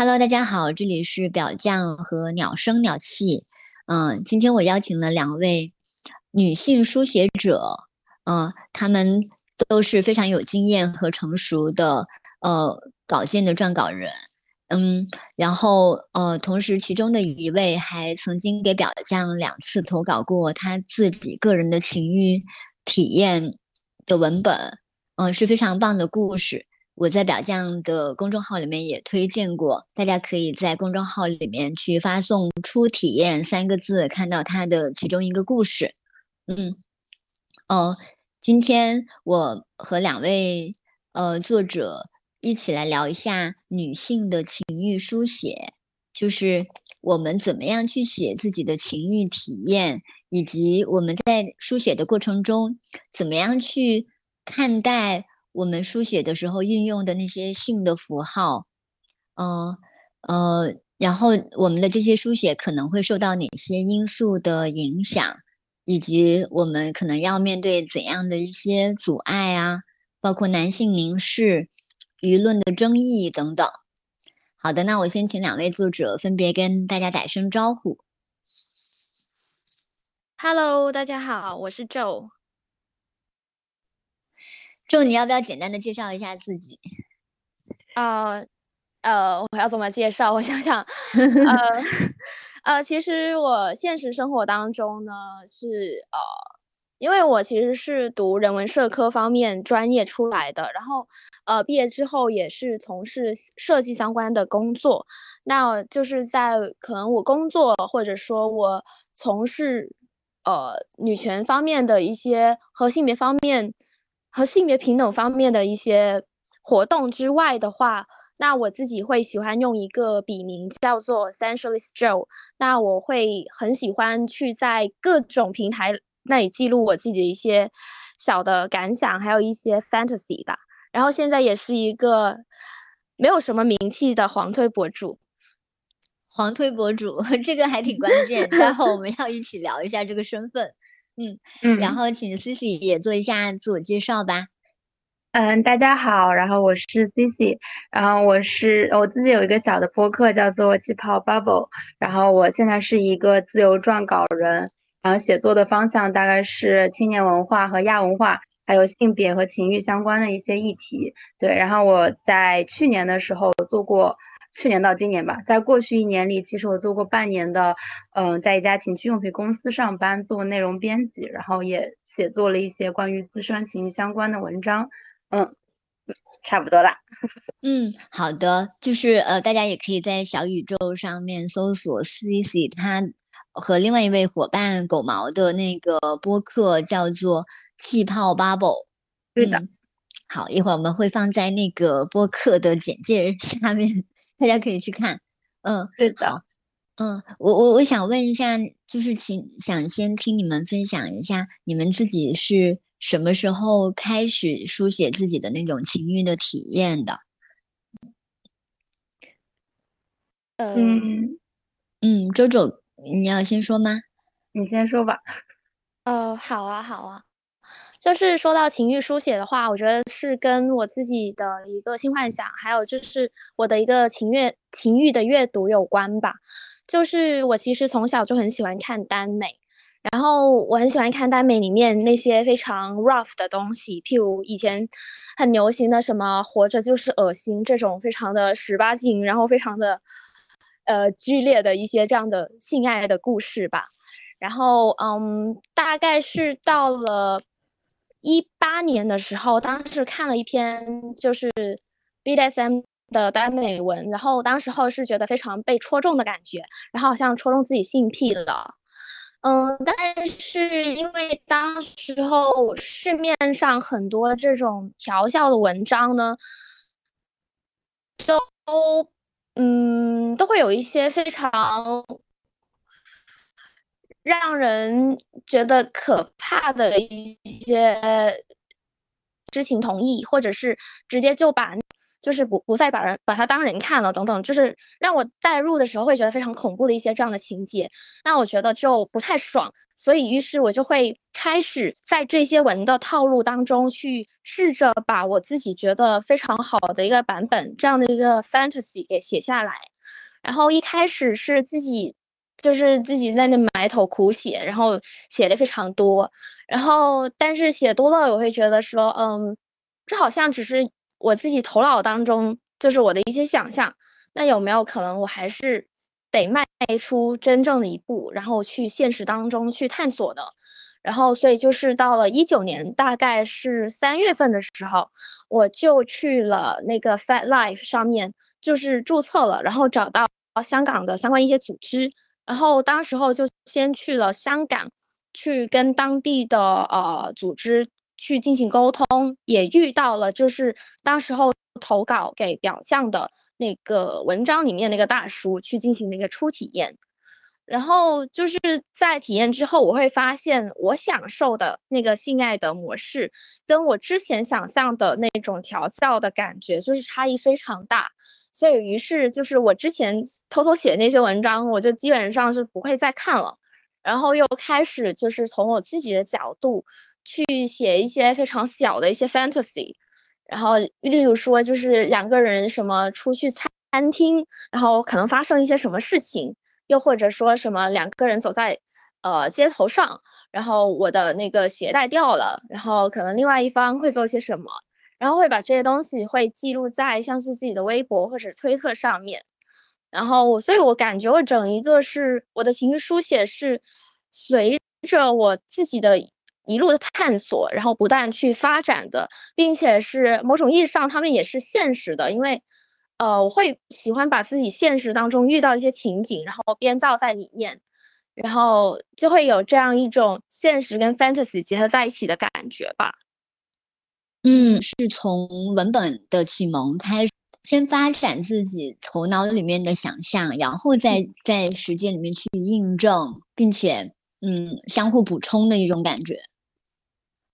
Hello，大家好，这里是表匠和鸟声鸟气。嗯，今天我邀请了两位女性书写者，嗯，她们都是非常有经验和成熟的呃稿件的撰稿人。嗯，然后呃，同时其中的一位还曾经给表匠两次投稿过他自己个人的情欲体验的文本，嗯，是非常棒的故事。我在表匠的公众号里面也推荐过，大家可以在公众号里面去发送“初体验”三个字，看到他的其中一个故事。嗯，哦，今天我和两位呃作者。一起来聊一下女性的情欲书写，就是我们怎么样去写自己的情欲体验，以及我们在书写的过程中怎么样去看待我们书写的时候运用的那些性的符号，嗯呃，然后我们的这些书写可能会受到哪些因素的影响，以及我们可能要面对怎样的一些阻碍啊，包括男性凝视。舆论的争议等等。好的，那我先请两位作者分别跟大家打声招呼。Hello，大家好，我是 Joe。就你要不要简单的介绍一下自己？啊，呃，我要怎么介绍？我想想，呃，呃，其实我现实生活当中呢是呃。因为我其实是读人文社科方面专业出来的，然后，呃，毕业之后也是从事设计相关的工作。那就是在可能我工作或者说我从事，呃，女权方面的一些和性别方面和性别平等方面的一些活动之外的话，那我自己会喜欢用一个笔名叫做 Sensualist Joe。那我会很喜欢去在各种平台。那里记录我自己的一些小的感想，还有一些 fantasy 吧。然后现在也是一个没有什么名气的黄推博主。黄推博主 这个还挺关键，待会我们要一起聊一下这个身份。嗯嗯，然后请 Cici 也做一下自我介绍吧。嗯，大家好，然后我是 Cici，然后我是我自己有一个小的播客叫做气泡 Bubble，然后我现在是一个自由撰稿人。然后写作的方向大概是青年文化和亚文化，还有性别和情欲相关的一些议题。对，然后我在去年的时候做过，去年到今年吧，在过去一年里，其实我做过半年的，嗯，在一家情趣用品公司上班做内容编辑，然后也写作了一些关于自身情绪相关的文章。嗯，差不多了。嗯，好的，就是呃，大家也可以在小宇宙上面搜索 CC 他。和另外一位伙伴狗毛的那个播客叫做气泡 Bubble，对的。好，一会儿我们会放在那个播客的简介 下面，大家可以去看。嗯，对的。嗯，我我我想问一下，就是请想先听你们分享一下，你们自己是什么时候开始书写自己的那种情欲的体验的？嗯嗯，周周。你要先说吗？你先说吧。呃，好啊，好啊。就是说到情欲书写的话，我觉得是跟我自己的一个性幻想，还有就是我的一个情乐情欲的阅读有关吧。就是我其实从小就很喜欢看耽美，然后我很喜欢看耽美里面那些非常 rough 的东西，譬如以前很流行的什么“活着就是恶心”这种非常的十八禁，然后非常的。呃，剧烈的一些这样的性爱的故事吧。然后，嗯，大概是到了一八年的时候，当时看了一篇就是 BDSM 的耽美文，然后当时候是觉得非常被戳中的感觉，然后好像戳中自己性癖了。嗯，但是因为当时候市面上很多这种调教的文章呢，都。嗯，都会有一些非常让人觉得可怕的一些知情同意，或者是直接就把就是不不再把人把他当人看了等等，就是让我代入的时候会觉得非常恐怖的一些这样的情节，那我觉得就不太爽，所以于是我就会开始在这些文的套路当中去试着把我自己觉得非常好的一个版本这样的一个 fantasy 给写下来，然后一开始是自己。就是自己在那埋头苦写，然后写的非常多，然后但是写多了，我会觉得说，嗯，这好像只是我自己头脑当中，就是我的一些想象。那有没有可能，我还是得迈出真正的一步，然后去现实当中去探索的？然后，所以就是到了一九年，大概是三月份的时候，我就去了那个 Fat Life 上面，就是注册了，然后找到香港的相关一些组织。然后当时候就先去了香港，去跟当地的呃组织去进行沟通，也遇到了就是当时候投稿给表象的那个文章里面那个大叔去进行那个初体验。然后就是在体验之后，我会发现我享受的那个性爱的模式，跟我之前想象的那种调教的感觉，就是差异非常大。所以，于是就是我之前偷偷写那些文章，我就基本上是不会再看了。然后又开始就是从我自己的角度去写一些非常小的一些 fantasy。然后，例如说，就是两个人什么出去餐餐厅，然后可能发生一些什么事情，又或者说什么两个人走在呃街头上，然后我的那个鞋带掉了，然后可能另外一方会做些什么。然后会把这些东西会记录在像是自己的微博或者推特上面，然后我，所以我感觉我整一个是我的情绪书写是随着我自己的一路的探索，然后不断去发展的，并且是某种意义上他们也是现实的，因为呃我会喜欢把自己现实当中遇到一些情景，然后编造在里面，然后就会有这样一种现实跟 fantasy 结合在一起的感觉吧。嗯，是从文本的启蒙开始，先发展自己头脑里面的想象，然后再在实践里面去印证，并且嗯，相互补充的一种感觉。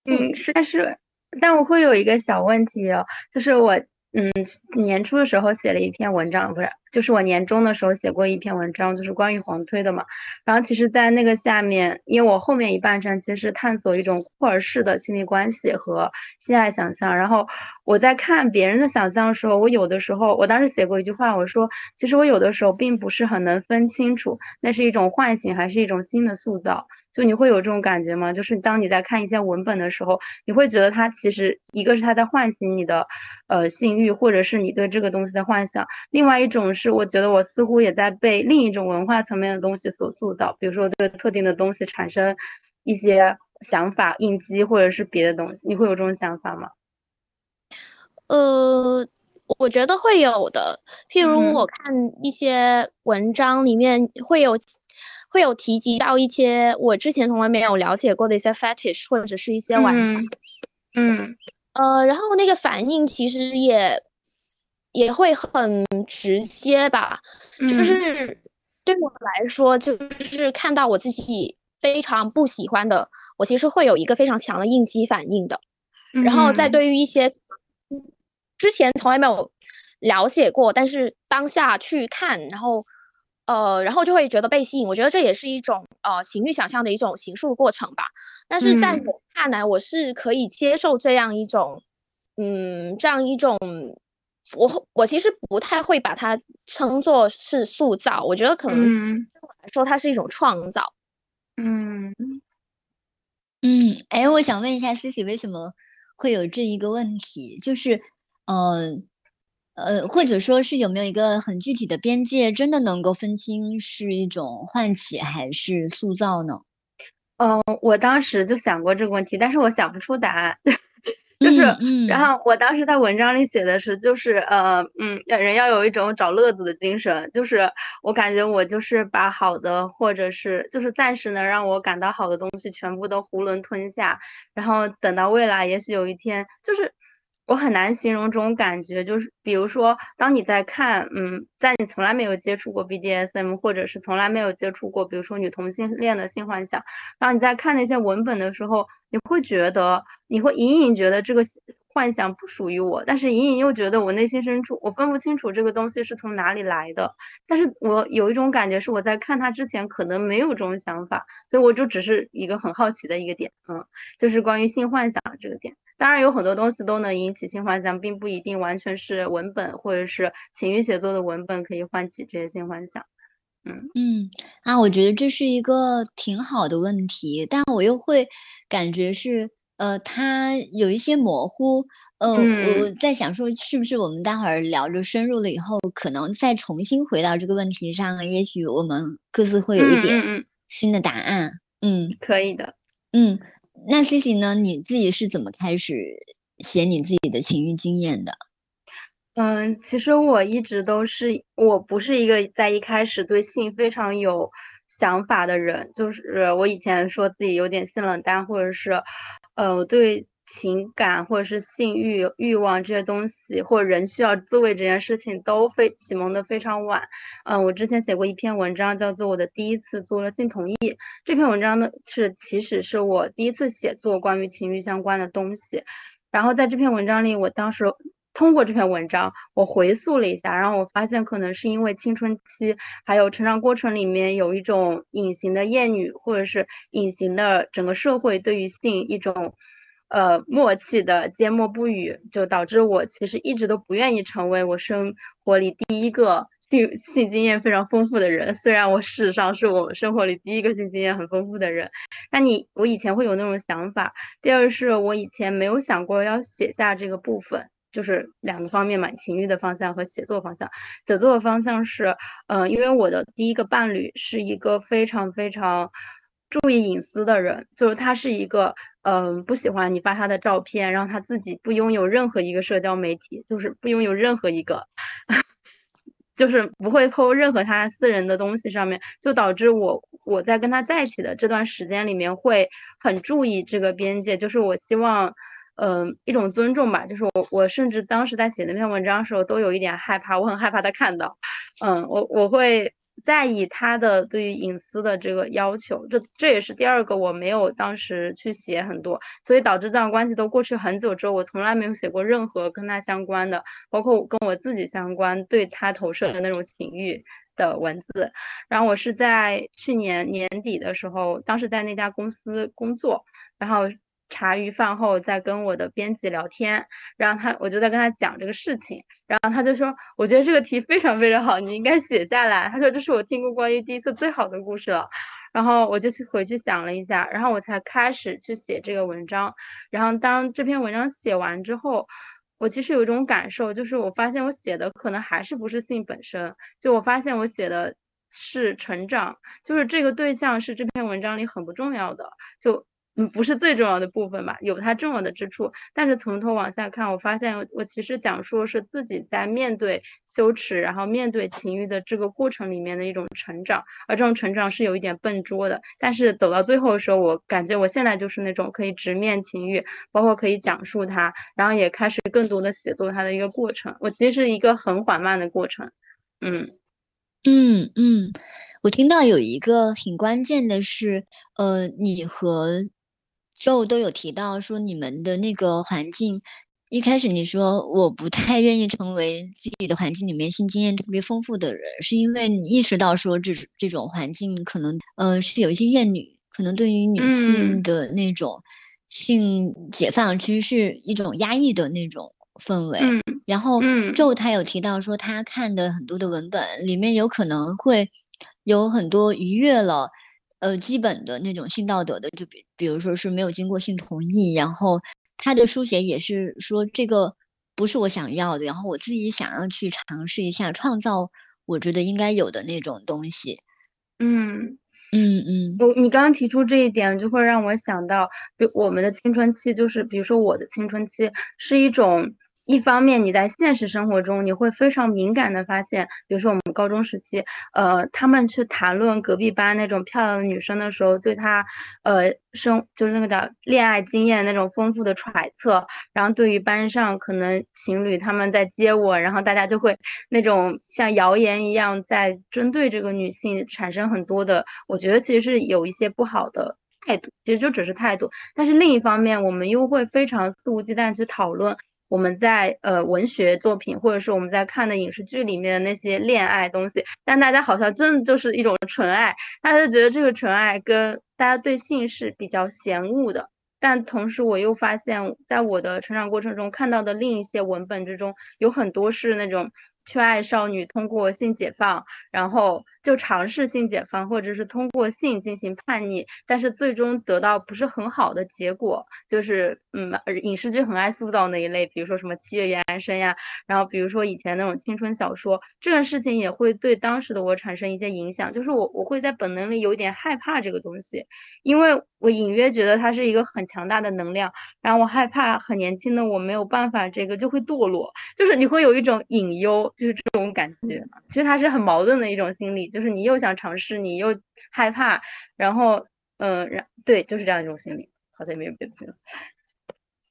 嗯，但是，但我会有一个小问题哦，就是我。嗯，年初的时候写了一篇文章，不是，就是我年终的时候写过一篇文章，就是关于黄推的嘛。然后其实，在那个下面，因为我后面一半章其实探索一种库尔式的亲密关系和性爱想象。然后我在看别人的想象的时候，我有的时候，我当时写过一句话，我说，其实我有的时候并不是很能分清楚，那是一种唤醒还是一种新的塑造。就你会有这种感觉吗？就是当你在看一些文本的时候，你会觉得它其实一个是它在唤醒你的呃性欲，或者是你对这个东西的幻想；另外一种是我觉得我似乎也在被另一种文化层面的东西所塑造，比如说对特定的东西产生一些想法、应激，或者是别的东西。你会有这种想法吗？呃，我觉得会有的。譬如我看一些文章里面会有。会有提及到一些我之前从来没有了解过的一些 fetish 或者是一些玩法，嗯，呃，然后那个反应其实也也会很直接吧，就是对我来说，就是看到我自己非常不喜欢的，我其实会有一个非常强的应激反应的，然后再对于一些之前从来没有了解过，但是当下去看，然后。呃，然后就会觉得被吸引，我觉得这也是一种呃情欲想象的一种形塑过程吧。但是在我看来，我是可以接受这样一种，嗯，这样一种，我我其实不太会把它称作是塑造，我觉得可能对我来说，它是一种创造。嗯嗯，哎，我想问一下 Cici，为什么会有这一个问题？就是，嗯。呃，或者说是有没有一个很具体的边界，真的能够分清是一种唤起还是塑造呢？嗯，我当时就想过这个问题，但是我想不出答案。就是，然后我当时在文章里写的是，就是呃，嗯，人要有一种找乐子的精神。就是我感觉我就是把好的，或者是就是暂时能让我感到好的东西全部都囫囵吞下，然后等到未来，也许有一天，就是。我很难形容这种感觉，就是比如说，当你在看，嗯，在你从来没有接触过 BDSM，或者是从来没有接触过，比如说女同性恋的性幻想，然后你在看那些文本的时候，你会觉得，你会隐隐觉得这个幻想不属于我，但是隐隐又觉得我内心深处我分不清楚这个东西是从哪里来的。但是我有一种感觉是我在看它之前可能没有这种想法，所以我就只是一个很好奇的一个点，嗯，就是关于性幻想这个点。当然有很多东西都能引起性幻想，并不一定完全是文本或者是情欲写作的文本可以唤起这些性幻想。嗯嗯啊，我觉得这是一个挺好的问题，但我又会感觉是呃，它有一些模糊。呃，我在想说，是不是我们待会儿聊着深入了以后，可能再重新回到这个问题上，也许我们各自会有一点新的答案。嗯，可以的。嗯。那 C C 呢？你自己是怎么开始写你自己的情欲经验的？嗯，其实我一直都是，我不是一个在一开始对性非常有想法的人，就是我以前说自己有点性冷淡，或者是，呃，对。情感或者是性欲欲望这些东西，或者人需要自慰这件事情，都非启蒙的非常晚。嗯，我之前写过一篇文章，叫做《我的第一次做了性同意》。这篇文章呢，是其实是我第一次写作关于情欲相关的东西。然后在这篇文章里，我当时通过这篇文章，我回溯了一下，然后我发现可能是因为青春期还有成长过程里面有一种隐形的厌女，或者是隐形的整个社会对于性一种。呃，默契的缄默不语，就导致我其实一直都不愿意成为我生活里第一个性性经验非常丰富的人。虽然我事实上是我生活里第一个性经验很丰富的人，那你我以前会有那种想法。第二是我以前没有想过要写下这个部分，就是两个方面嘛，情欲的方向和写作方向。写作的方向是，嗯，因为我的第一个伴侣是一个非常非常。注意隐私的人，就是他是一个，嗯，不喜欢你发他的照片，让他自己不拥有任何一个社交媒体，就是不拥有任何一个，就是不会 po 任何他私人的东西上面，就导致我我在跟他在一起的这段时间里面会很注意这个边界，就是我希望，嗯，一种尊重吧，就是我我甚至当时在写那篇文章的时候都有一点害怕，我很害怕他看到，嗯，我我会。在意他的对于隐私的这个要求，这这也是第二个我没有当时去写很多，所以导致这段关系都过去很久之后，我从来没有写过任何跟他相关的，包括跟我自己相关对他投射的那种情欲的文字。然后我是在去年年底的时候，当时在那家公司工作，然后。茶余饭后在跟我的编辑聊天，然后他我就在跟他讲这个事情，然后他就说，我觉得这个题非常非常好，你应该写下来。他说这是我听过关于第一次最好的故事了。然后我就去回去想了一下，然后我才开始去写这个文章。然后当这篇文章写完之后，我其实有一种感受，就是我发现我写的可能还是不是性本身，就我发现我写的是成长，就是这个对象是这篇文章里很不重要的，就。嗯，不是最重要的部分吧，有它重要的之处，但是从头往下看，我发现我其实讲述是自己在面对羞耻，然后面对情欲的这个过程里面的一种成长，而这种成长是有一点笨拙的，但是走到最后的时候，我感觉我现在就是那种可以直面情欲，包括可以讲述它，然后也开始更多的写作它的一个过程，我其实是一个很缓慢的过程，嗯。嗯嗯，我听到有一个挺关键的是，呃，你和就都有提到说你们的那个环境，一开始你说我不太愿意成为自己的环境里面性经验特别丰富的人，是因为你意识到说这这种环境可能呃是有一些厌女，可能对于女性的那种性解放其实是一种压抑的那种氛围。然后就他有提到说他看的很多的文本里面有可能会有很多逾越了。呃，基本的那种性道德的，就比比如说是没有经过性同意，然后他的书写也是说这个不是我想要的，然后我自己想要去尝试一下创造我觉得应该有的那种东西。嗯嗯嗯，我你刚刚提出这一点，就会让我想到，比我们的青春期，就是比如说我的青春期是一种。一方面，你在现实生活中，你会非常敏感的发现，比如说我们高中时期，呃，他们去谈论隔壁班那种漂亮的女生的时候，对她，呃，生就是那个叫恋爱经验那种丰富的揣测，然后对于班上可能情侣他们在接吻，然后大家就会那种像谣言一样在针对这个女性产生很多的，我觉得其实是有一些不好的。态度，其实就只是态度。但是另一方面，我们又会非常肆无忌惮去讨论我们在呃文学作品或者是我们在看的影视剧里面的那些恋爱东西，但大家好像真的就是一种纯爱，大家觉得这个纯爱跟大家对性是比较嫌恶的。但同时，我又发现，在我的成长过程中看到的另一些文本之中，有很多是那种。缺爱少女通过性解放，然后就尝试性解放，或者是通过性进行叛逆，但是最终得到不是很好的结果。就是嗯，影视剧很爱塑造那一类，比如说什么七月与安生呀，然后比如说以前那种青春小说，这个事情也会对当时的我产生一些影响。就是我我会在本能里有点害怕这个东西，因为我隐约觉得它是一个很强大的能量，然后我害怕很年轻的我没有办法，这个就会堕落，就是你会有一种隐忧。就是这种感觉，其实它是很矛盾的一种心理，就是你又想尝试，你又害怕，然后，嗯，然对，就是这样一种心理，好像也没有别的。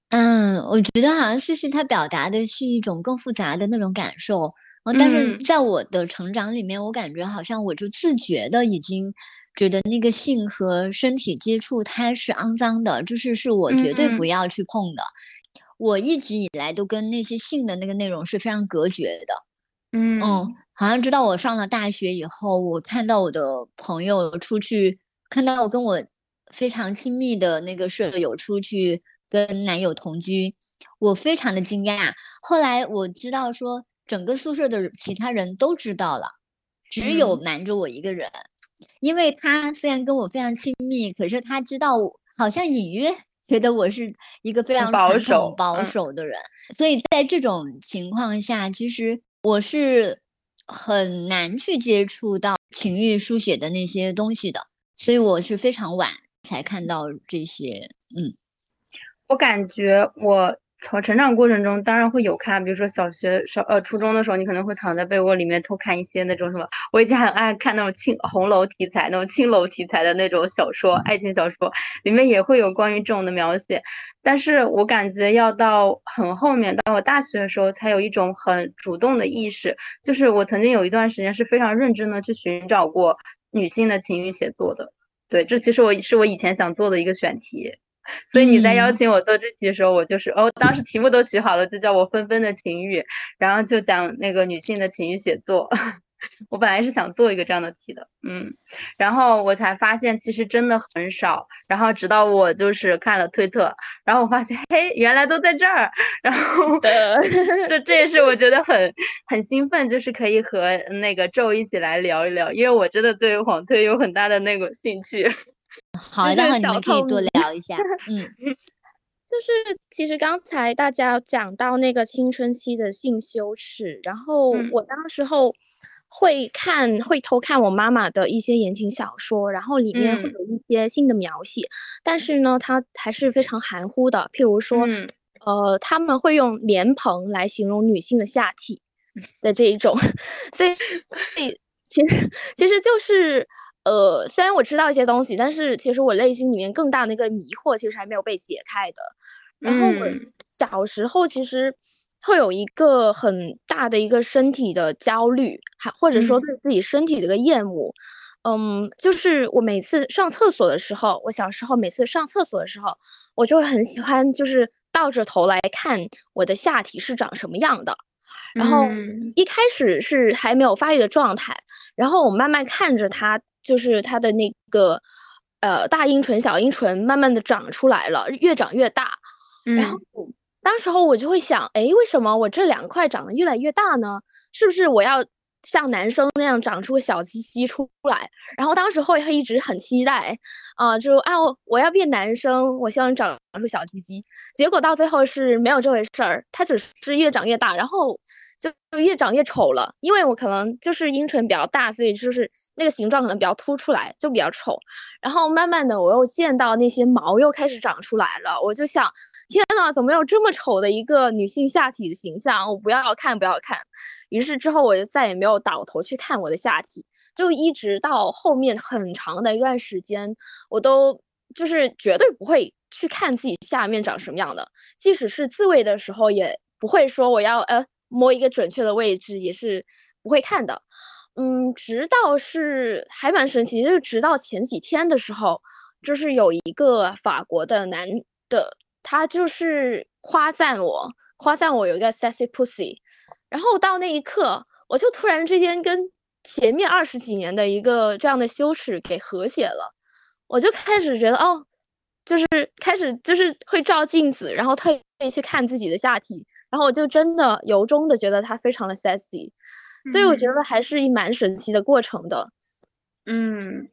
嗯，我觉得好像思思她表达的是一种更复杂的那种感受，嗯，但是在我的成长里面，我感觉好像我就自觉的已经觉得那个性和身体接触它是肮脏的，就是是我绝对不要去碰的，我一直以来都跟那些性的那个内容是非常隔绝的。嗯嗯，好像直到我上了大学以后，我看到我的朋友出去，看到我跟我非常亲密的那个舍友出去跟男友同居，我非常的惊讶。后来我知道说，整个宿舍的其他人都知道了，只有瞒着我一个人，因为他虽然跟我非常亲密，可是他知道，好像隐约觉得我是一个非常保守保守的人，所以在这种情况下，其实。我是很难去接触到情欲书写的那些东西的，所以我是非常晚才看到这些。嗯，我感觉我。从成长过程中，当然会有看，比如说小学、小呃初中的时候，你可能会躺在被窝里面偷看一些那种什么。我以前很爱看那种青红楼题材、那种青楼题材的那种小说，爱情小说里面也会有关于这种的描写。但是我感觉要到很后面，到我大学的时候，才有一种很主动的意识，就是我曾经有一段时间是非常认真的去寻找过女性的情欲写作的。对，这其实我是我以前想做的一个选题。所以你在邀请我做这题的时候，我就是哦，当时题目都取好了，就叫我纷纷的情欲，然后就讲那个女性的情欲写作。我本来是想做一个这样的题的，嗯，然后我才发现其实真的很少。然后直到我就是看了推特，然后我发现嘿，原来都在这儿。然后这这也是我觉得很很兴奋，就是可以和那个周一起来聊一聊，因为我真的对黄推有很大的那个兴趣。好，待会你们可以多聊一下。嗯，就是其实刚才大家讲到那个青春期的性羞耻，然后我当时候会看，会偷看我妈妈的一些言情小说，然后里面会有一些性的描写，但是呢，它还是非常含糊的。譬如说，呃，他们会用莲蓬来形容女性的下体的这一种，所以，所以其实其实就是。呃，虽然我知道一些东西，但是其实我内心里面更大的一个迷惑，其实还没有被解开的。然后我小时候其实会有一个很大的一个身体的焦虑，还或者说对自己身体的一个厌恶。嗯，就是我每次上厕所的时候，我小时候每次上厕所的时候，我就会很喜欢，就是倒着头来看我的下体是长什么样的。然后一开始是还没有发育的状态，然后我慢慢看着它。就是它的那个，呃，大阴唇、小阴唇慢慢的长出来了，越长越大。然后，当时候我就会想，哎，为什么我这两块长得越来越大呢？是不是我要像男生那样长出小鸡鸡出来？然后当时候也一直很期待，啊，就啊，我要变男生，我希望长出小鸡鸡。结果到最后是没有这回事儿，它只是越长越大，然后就就越长越丑了。因为我可能就是阴唇比较大，所以就是。那个形状可能比较凸出来，就比较丑。然后慢慢的，我又见到那些毛又开始长出来了，我就想，天呐，怎么有这么丑的一个女性下体的形象？我不要看，不要看。于是之后，我就再也没有倒头去看我的下体，就一直到后面很长的一段时间，我都就是绝对不会去看自己下面长什么样的，即使是自慰的时候，也不会说我要呃摸一个准确的位置，也是不会看的。嗯，直到是还蛮神奇，就是直到前几天的时候，就是有一个法国的男的，他就是夸赞我，夸赞我有一个 sexy pussy，然后到那一刻，我就突然之间跟前面二十几年的一个这样的羞耻给和谐了，我就开始觉得哦。就是开始就是会照镜子，然后特意去看自己的下体，然后我就真的由衷的觉得他非常的 sexy，所以我觉得还是一蛮神奇的过程的。嗯，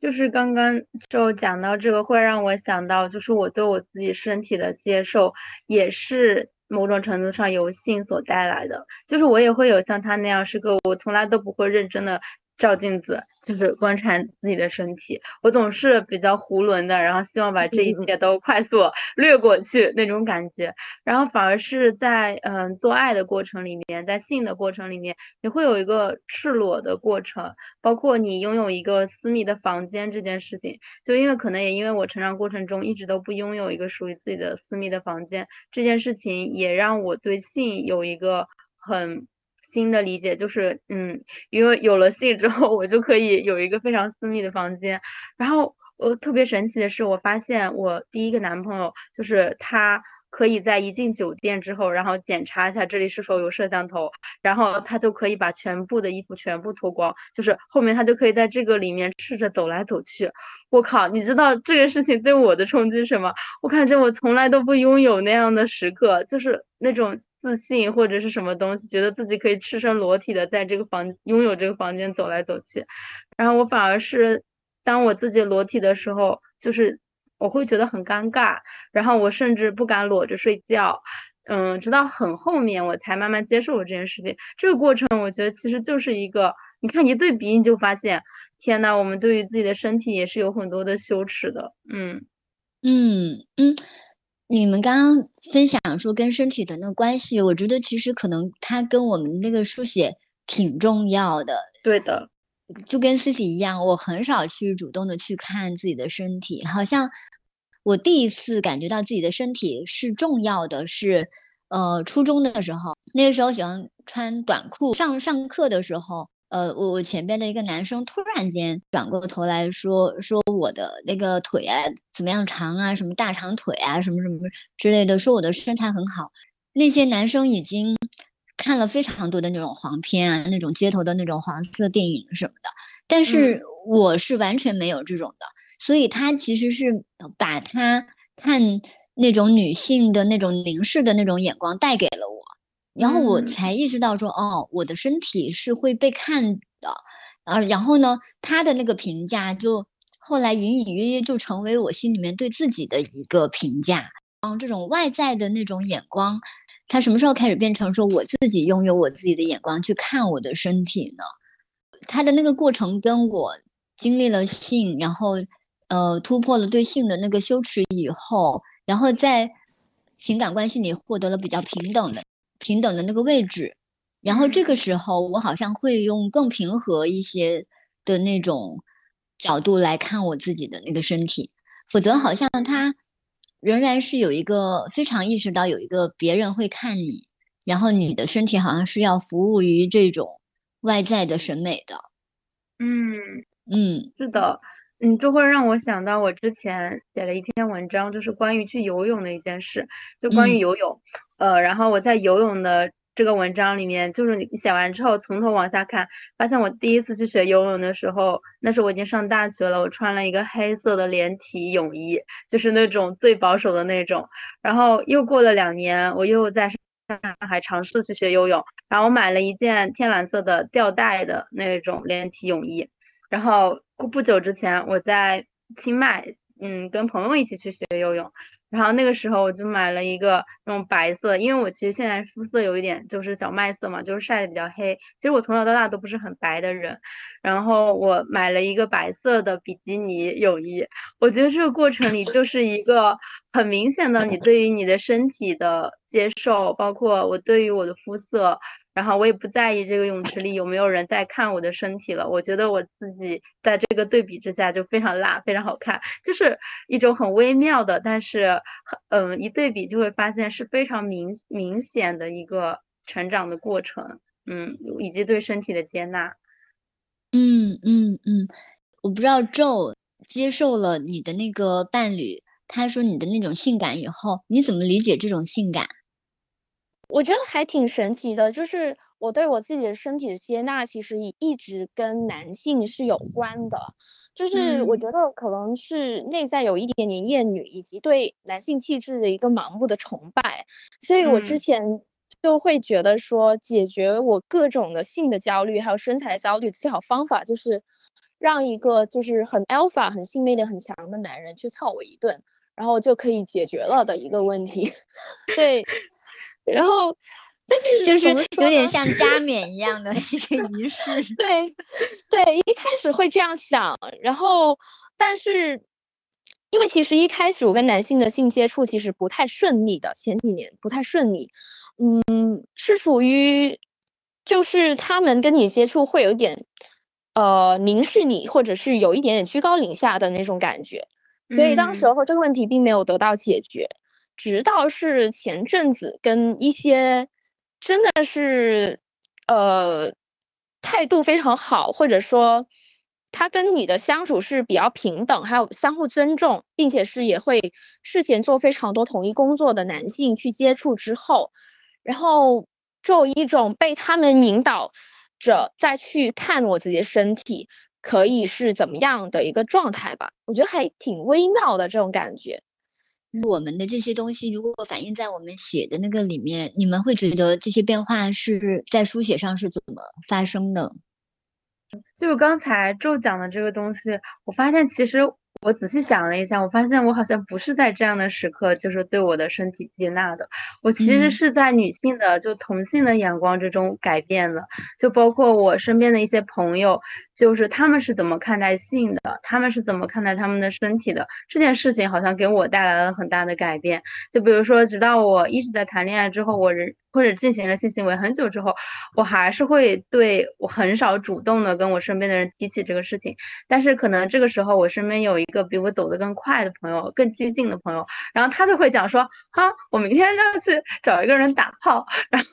就是刚刚就讲到这个，会让我想到，就是我对我自己身体的接受，也是某种程度上由性所带来的。就是我也会有像他那样是个，我从来都不会认真的。照镜子就是观察自己的身体，我总是比较囫囵的，然后希望把这一切都快速掠过去那种感觉，然后反而是在嗯做爱的过程里面，在性的过程里面，也会有一个赤裸的过程，包括你拥有一个私密的房间这件事情，就因为可能也因为我成长过程中一直都不拥有一个属于自己的私密的房间，这件事情也让我对性有一个很。新的理解就是，嗯，因为有了性之后，我就可以有一个非常私密的房间。然后，我特别神奇的是，我发现我第一个男朋友就是他可以在一进酒店之后，然后检查一下这里是否有摄像头，然后他就可以把全部的衣服全部脱光，就是后面他就可以在这个里面试着走来走去。我靠，你知道这个事情对我的冲击是什么？我感觉我从来都不拥有那样的时刻，就是那种。自信或者是什么东西，觉得自己可以赤身裸体的在这个房拥有这个房间走来走去，然后我反而是当我自己裸体的时候，就是我会觉得很尴尬，然后我甚至不敢裸着睡觉，嗯，直到很后面我才慢慢接受了这件事情。这个过程我觉得其实就是一个，你看一对比你就发现，天呐，我们对于自己的身体也是有很多的羞耻的，嗯嗯嗯。你们刚刚分享说跟身体的那个关系，我觉得其实可能它跟我们那个书写挺重要的。对的，就跟思琪一样，我很少去主动的去看自己的身体。好像我第一次感觉到自己的身体是重要的，是呃初中的时候，那个时候喜欢穿短裤上上课的时候。呃，我我前边的一个男生突然间转过头来说说我的那个腿啊怎么样长啊，什么大长腿啊，什么什么之类的，说我的身材很好。那些男生已经看了非常多的那种黄片啊，那种街头的那种黄色电影什么的，但是我是完全没有这种的，所以他其实是把他看那种女性的那种凝视的那种眼光带给了我。然后我才意识到说，哦，我的身体是会被看的，啊，然后呢，他的那个评价就后来隐隐约约就成为我心里面对自己的一个评价。嗯，这种外在的那种眼光，他什么时候开始变成说我自己拥有我自己的眼光去看我的身体呢？他的那个过程跟我经历了性，然后呃突破了对性的那个羞耻以后，然后在情感关系里获得了比较平等的。平等的那个位置，然后这个时候我好像会用更平和一些的那种角度来看我自己的那个身体，否则好像他仍然是有一个非常意识到有一个别人会看你，然后你的身体好像是要服务于这种外在的审美的。嗯。嗯，是的，嗯，就会让我想到我之前写了一篇文章，就是关于去游泳的一件事，就关于游泳。呃，然后我在游泳的这个文章里面，就是你写完之后从头往下看，发现我第一次去学游泳的时候，那时我已经上大学了，我穿了一个黑色的连体泳衣，就是那种最保守的那种。然后又过了两年，我又在上海尝试去学游泳，然后我买了一件天蓝色的吊带的那种连体泳衣。然后不久之前，我在清迈，嗯，跟朋友一起去学游泳。然后那个时候我就买了一个那种白色，因为我其实现在肤色有一点就是小麦色嘛，就是晒的比较黑。其实我从小到大都不是很白的人。然后我买了一个白色的比基尼泳衣，我觉得这个过程里就是一个很明显的你对于你的身体的接受，包括我对于我的肤色。然后我也不在意这个泳池里有没有人在看我的身体了，我觉得我自己在这个对比之下就非常辣，非常好看，就是一种很微妙的，但是嗯一对比就会发现是非常明明显的一个成长的过程，嗯，以及对身体的接纳。嗯嗯嗯，我不知道 Joe 接受了你的那个伴侣，他说你的那种性感以后，你怎么理解这种性感？我觉得还挺神奇的，就是我对我自己的身体的接纳，其实一直跟男性是有关的。就是我觉得可能是内在有一点点厌女，以及对男性气质的一个盲目的崇拜，所以我之前就会觉得说，解决我各种的性的焦虑，还有身材焦虑的最好方法，就是让一个就是很 alpha、很性魅力很强的男人去操我一顿，然后就可以解决了的一个问题。对。然后，但是就是有点像加冕一样的一个仪式。对，对，一开始会这样想，然后，但是，因为其实一开始我跟男性的性接触其实不太顺利的，前几年不太顺利，嗯，是属于，就是他们跟你接触会有点，呃，凝视你，或者是有一点点居高临下的那种感觉，所以当时候这个问题并没有得到解决。直到是前阵子跟一些真的是呃态度非常好，或者说他跟你的相处是比较平等，还有相互尊重，并且是也会事前做非常多统一工作的男性去接触之后，然后就一种被他们引导着再去看我自己的身体可以是怎么样的一个状态吧，我觉得还挺微妙的这种感觉。我们的这些东西，如果反映在我们写的那个里面，你们会觉得这些变化是在书写上是怎么发生的？就刚才周讲的这个东西，我发现其实。我仔细想了一下，我发现我好像不是在这样的时刻，就是对我的身体接纳的。我其实是在女性的就同性的眼光之中改变了，就包括我身边的一些朋友，就是他们是怎么看待性的，他们是怎么看待他们的身体的。这件事情好像给我带来了很大的改变。就比如说，直到我一直在谈恋爱之后，我人。或者进行了性行为很久之后，我还是会对我很少主动的跟我身边的人提起这个事情。但是可能这个时候我身边有一个比我走得更快的朋友，更激进的朋友，然后他就会讲说，哈，我明天就要去找一个人打炮，然后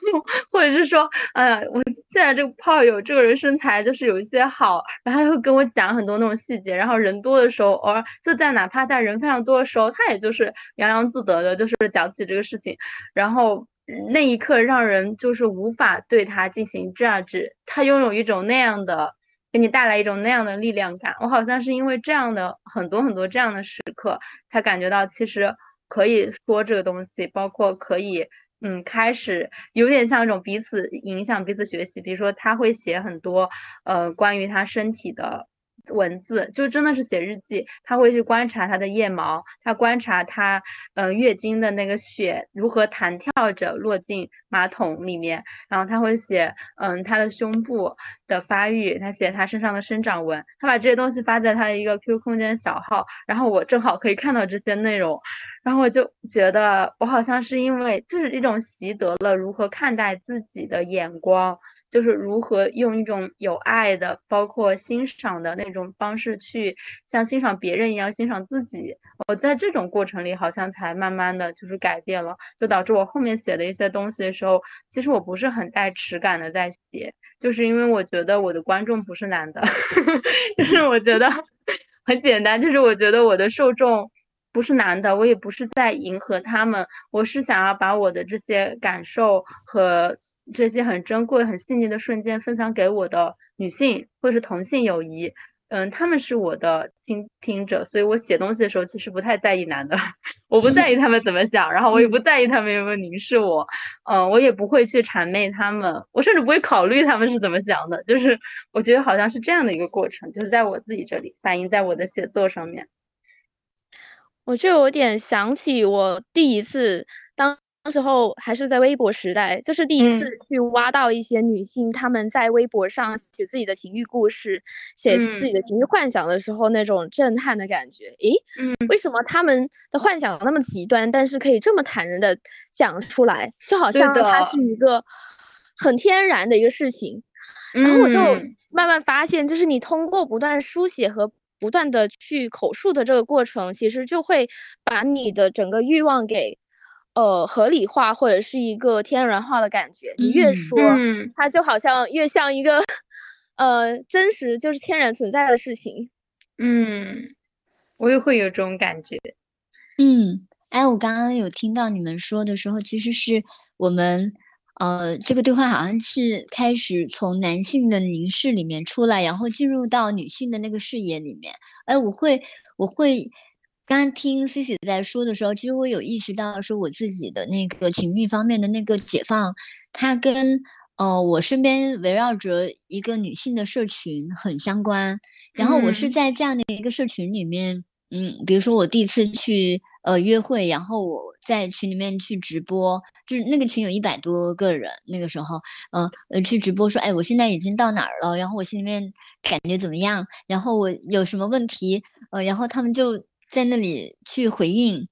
或者是说，呃，我现在这个炮友这个人身材就是有一些好，然后他会跟我讲很多那种细节，然后人多的时候，偶尔就在哪怕在人非常多的时候，他也就是洋洋自得的，就是讲起这个事情，然后。那一刻让人就是无法对他进行 judge，他拥有一种那样的，给你带来一种那样的力量感。我好像是因为这样的很多很多这样的时刻，才感觉到其实可以说这个东西，包括可以嗯开始有点像一种彼此影响、彼此学习。比如说他会写很多呃关于他身体的。文字就真的是写日记，他会去观察他的腋毛，他观察他嗯月经的那个血如何弹跳着落进马桶里面，然后他会写嗯他的胸部的发育，他写他身上的生长纹，他把这些东西发在他的一个 QQ 空间小号，然后我正好可以看到这些内容，然后我就觉得我好像是因为就是一种习得了如何看待自己的眼光。就是如何用一种有爱的，包括欣赏的那种方式去像欣赏别人一样欣赏自己。我在这种过程里，好像才慢慢的就是改变了，就导致我后面写的一些东西的时候，其实我不是很带耻感的在写，就是因为我觉得我的观众不是男的，就是我觉得很简单，就是我觉得我的受众不是男的，我也不是在迎合他们，我是想要把我的这些感受和。这些很珍贵、很细腻的瞬间分享给我的女性或是同性友谊，嗯，他们是我的倾听者，所以我写东西的时候其实不太在意男的，我不在意他们怎么想，然后我也不在意他们有没有凝视我，嗯，我也不会去谄媚他们，我甚至不会考虑他们是怎么想的，就是我觉得好像是这样的一个过程，就是在我自己这里反映在我的写作上面，我就有点想起我第一次当。那时候还是在微博时代，就是第一次去挖到一些女性，她们在微博上写自己的情欲故事，写自己的情欲幻想的时候，那种震撼的感觉。诶，为什么她们的幻想那么极端，但是可以这么坦然的讲出来，就好像它是一个很天然的一个事情。然后我就慢慢发现，就是你通过不断书写和不断的去口述的这个过程，其实就会把你的整个欲望给。呃，合理化或者是一个天然化的感觉，你越说，它就好像越像一个，呃，真实就是天然存在的事情。嗯，我也会有这种感觉。嗯，哎，我刚刚有听到你们说的时候，其实是我们。呃，这个对话好像是开始从男性的凝视里面出来，然后进入到女性的那个视野里面。哎，我会，我会，刚刚听 C C 在说的时候，其实我有意识到说我自己的那个情欲方面的那个解放，它跟呃我身边围绕着一个女性的社群很相关。然后我是在这样的一个社群里面，嗯，比如说我第一次去。呃，约会，然后我在群里面去直播，就是那个群有一百多个人，那个时候，呃呃，去直播说，哎，我现在已经到哪儿了，然后我心里面感觉怎么样，然后我有什么问题，呃，然后他们就在那里去回应。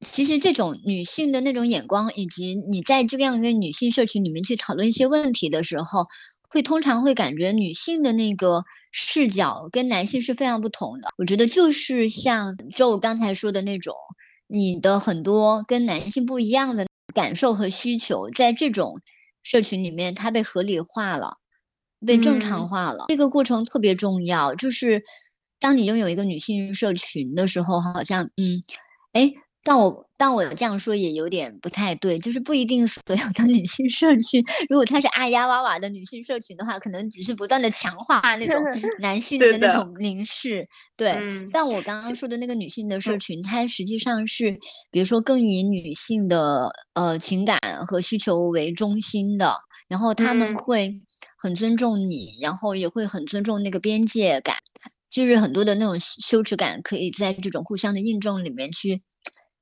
其实这种女性的那种眼光，以及你在这样一个女性社群里面去讨论一些问题的时候，会通常会感觉女性的那个。视角跟男性是非常不同的，我觉得就是像周刚才说的那种，你的很多跟男性不一样的感受和需求，在这种社群里面，它被合理化了，被正常化了。这个过程特别重要，就是当你拥有一个女性社群的时候，好像，嗯，哎。但我但我这样说也有点不太对，就是不一定所有的女性社群，如果它是阿呀哇哇的女性社群的话，可能只是不断的强化那种 男性的那种凝视。对，但我刚刚说的那个女性的社群，它实际上是，比如说更以女性的呃情感和需求为中心的，然后他们会很尊重你，然后也会很尊重那个边界感，就是很多的那种羞耻感，可以在这种互相的印证里面去。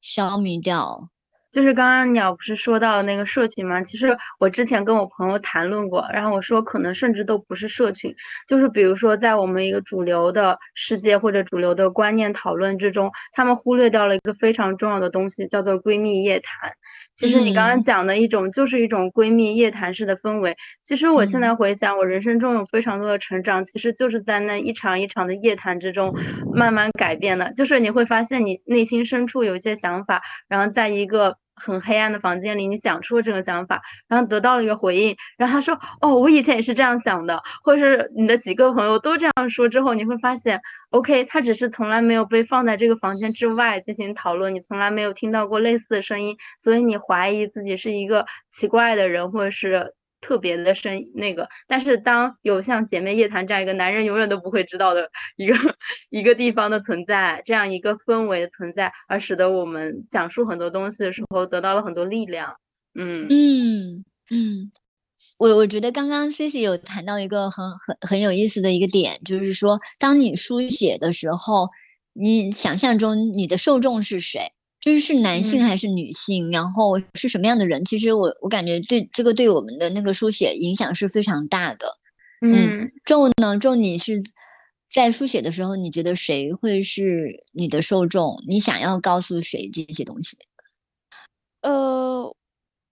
消弭掉，就是刚刚鸟不是说到那个社群吗？其实我之前跟我朋友谈论过，然后我说可能甚至都不是社群，就是比如说在我们一个主流的世界或者主流的观念讨论之中，他们忽略掉了一个非常重要的东西，叫做闺蜜夜谈。其实你刚刚讲的一种就是一种闺蜜夜谈式的氛围。其实我现在回想，我人生中有非常多的成长，其实就是在那一场一场的夜谈之中慢慢改变的。就是你会发现你内心深处有一些想法，然后在一个。很黑暗的房间里，你讲出了这个想法，然后得到了一个回应，然后他说，哦，我以前也是这样想的，或者是你的几个朋友都这样说之后，你会发现，OK，他只是从来没有被放在这个房间之外进行讨论，你从来没有听到过类似的声音，所以你怀疑自己是一个奇怪的人，或者是。特别的深那个，但是当有像姐妹夜谈这样一个男人永远都不会知道的一个 一个地方的存在，这样一个氛围的存在，而使得我们讲述很多东西的时候得到了很多力量。嗯嗯嗯，我我觉得刚刚 Cici 有谈到一个很很很有意思的一个点，就是说当你书写的时候，你想象中你的受众是谁？就是是男性还是女性，然后是什么样的人？其实我我感觉对这个对我们的那个书写影响是非常大的。嗯，仲呢？仲你是在书写的时候，你觉得谁会是你的受众？你想要告诉谁这些东西？呃，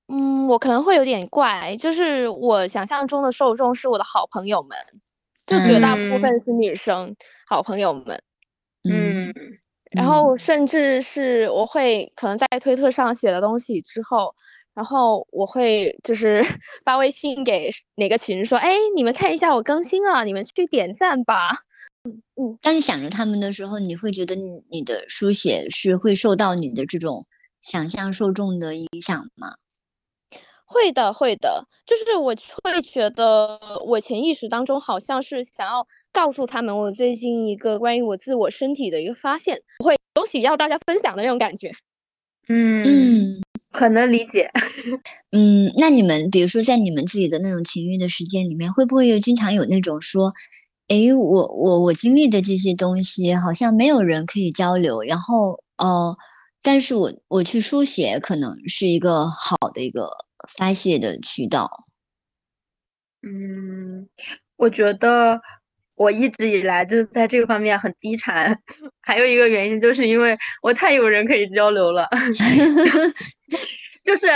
嗯，我可能会有点怪，就是我想象中的受众是我的好朋友们，就绝大部分是女生好朋友们。嗯。然后甚至是我会可能在推特上写的东西之后，然后我会就是 发微信给哪个群说，哎，你们看一下我更新了，你们去点赞吧。嗯嗯。当你想着他们的时候，你会觉得你你的书写是会受到你的这种想象受众的影响吗？会的，会的，就是我会觉得我潜意识当中好像是想要告诉他们我最近一个关于我自我身体的一个发现，会东西要大家分享的那种感觉。嗯嗯，可能理解。嗯，那你们比如说在你们自己的那种情欲的时间里面，会不会有经常有那种说，哎，我我我经历的这些东西好像没有人可以交流，然后呃，但是我我去书写可能是一个好的一个。发泄的渠道，嗯，我觉得我一直以来就是在这个方面很低产，还有一个原因就是因为我太有人可以交流了，就是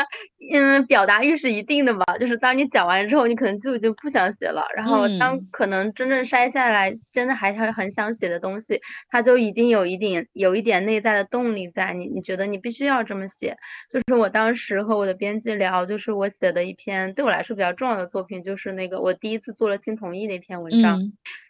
嗯，表达欲是一定的嘛，就是当你讲完之后，你可能就已经不想写了。然后当可能真正筛下来，真的还是很想写的东西，它就一定有一点有一点内在的动力在你，你觉得你必须要这么写。就是我当时和我的编辑聊，就是我写的一篇对我来说比较重要的作品，就是那个我第一次做了新同意那篇文章。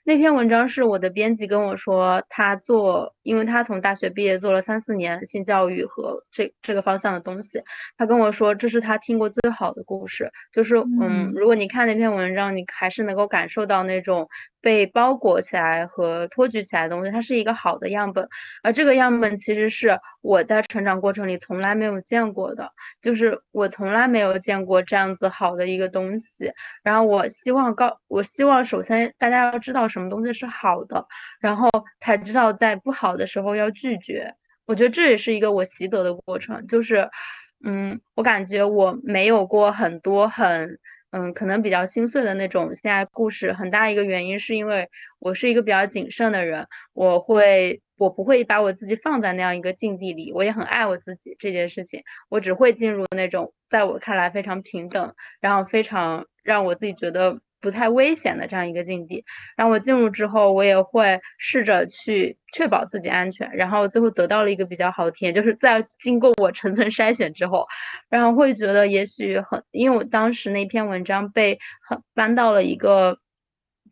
那篇文章是我的编辑跟我说，他做，因为他从大学毕业做了三四年性教育和这这个方向的东西，他跟我说这是他听过最好的故事，就是嗯，如果你看那篇文章，你还是能够感受到那种。被包裹起来和托举起来的东西，它是一个好的样本，而这个样本其实是我在成长过程里从来没有见过的，就是我从来没有见过这样子好的一个东西。然后我希望告，我希望首先大家要知道什么东西是好的，然后才知道在不好的时候要拒绝。我觉得这也是一个我习得的过程，就是，嗯，我感觉我没有过很多很。嗯，可能比较心碎的那种性爱故事，很大一个原因是因为我是一个比较谨慎的人，我会我不会把我自己放在那样一个境地里，我也很爱我自己这件事情，我只会进入那种在我看来非常平等，然后非常让我自己觉得。不太危险的这样一个境地，然后我进入之后，我也会试着去确保自己安全，然后最后得到了一个比较好的体验，就是在经过我层层筛选之后，然后会觉得也许很，因为我当时那篇文章被很搬到了一个。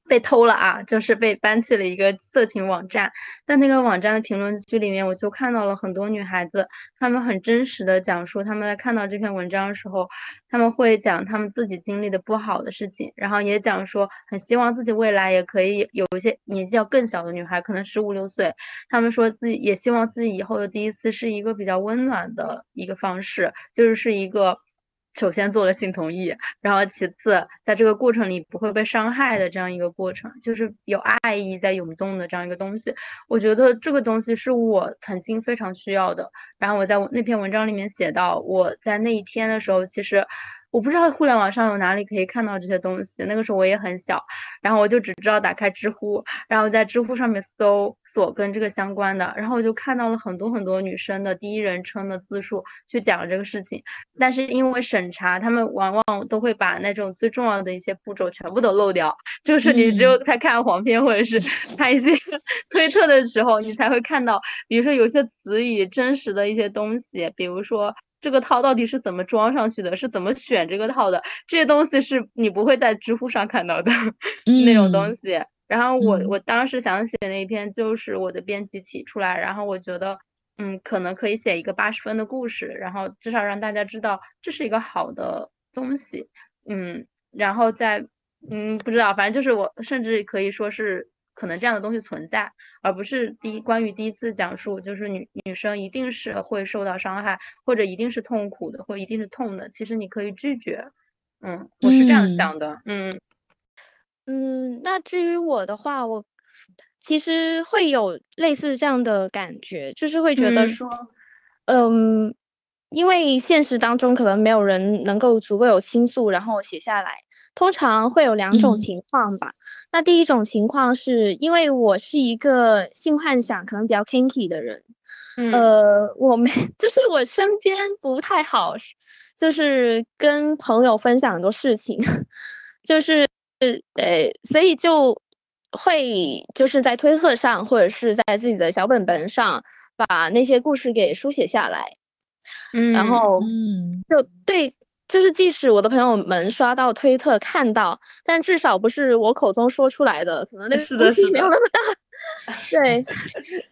被偷了啊，就是被搬去了一个色情网站，在那个网站的评论区里面，我就看到了很多女孩子，她们很真实的讲述，她们在看到这篇文章的时候，她们会讲她们自己经历的不好的事情，然后也讲说很希望自己未来也可以有一些年纪要更小的女孩，可能十五六岁，她们说自己也希望自己以后的第一次是一个比较温暖的一个方式，就是是一个。首先做了性同意，然后其次在这个过程里不会被伤害的这样一个过程，就是有爱意在涌动的这样一个东西。我觉得这个东西是我曾经非常需要的。然后我在那篇文章里面写到，我在那一天的时候，其实。我不知道互联网上有哪里可以看到这些东西。那个时候我也很小，然后我就只知道打开知乎，然后在知乎上面搜索跟这个相关的，然后我就看到了很多很多女生的第一人称的自述去讲这个事情。但是因为审查，他们往往都会把那种最重要的一些步骤全部都漏掉，就是你只有在看黄片或者是看一些 推特的时候，你才会看到，比如说有些词语真实的一些东西，比如说。这个套到底是怎么装上去的？是怎么选这个套的？这些东西是你不会在知乎上看到的 那种东西。然后我我当时想写那一篇，就是我的编辑提出来，然后我觉得，嗯，可能可以写一个八十分的故事，然后至少让大家知道这是一个好的东西，嗯，然后再，嗯，不知道，反正就是我甚至可以说是。可能这样的东西存在，而不是第一关于第一次讲述，就是女女生一定是会受到伤害，或者一定是痛苦的，或一定是痛的。其实你可以拒绝，嗯，我是这样想的，嗯嗯。那至于我的话，我其实会有类似这样的感觉，就是会觉得说，嗯。因为现实当中可能没有人能够足够有倾诉，然后写下来。通常会有两种情况吧。那第一种情况是因为我是一个性幻想可能比较 kinky 的人，呃，我没 就是我身边不太好，就是跟朋友分享很多事情，就是呃，所以就会就是在推特上或者是在自己的小本本上把那些故事给书写下来。然后，嗯，就对，就是即使我的朋友们刷到推特看到，但至少不是我口中说出来的，可能那个东西没有那么大。对，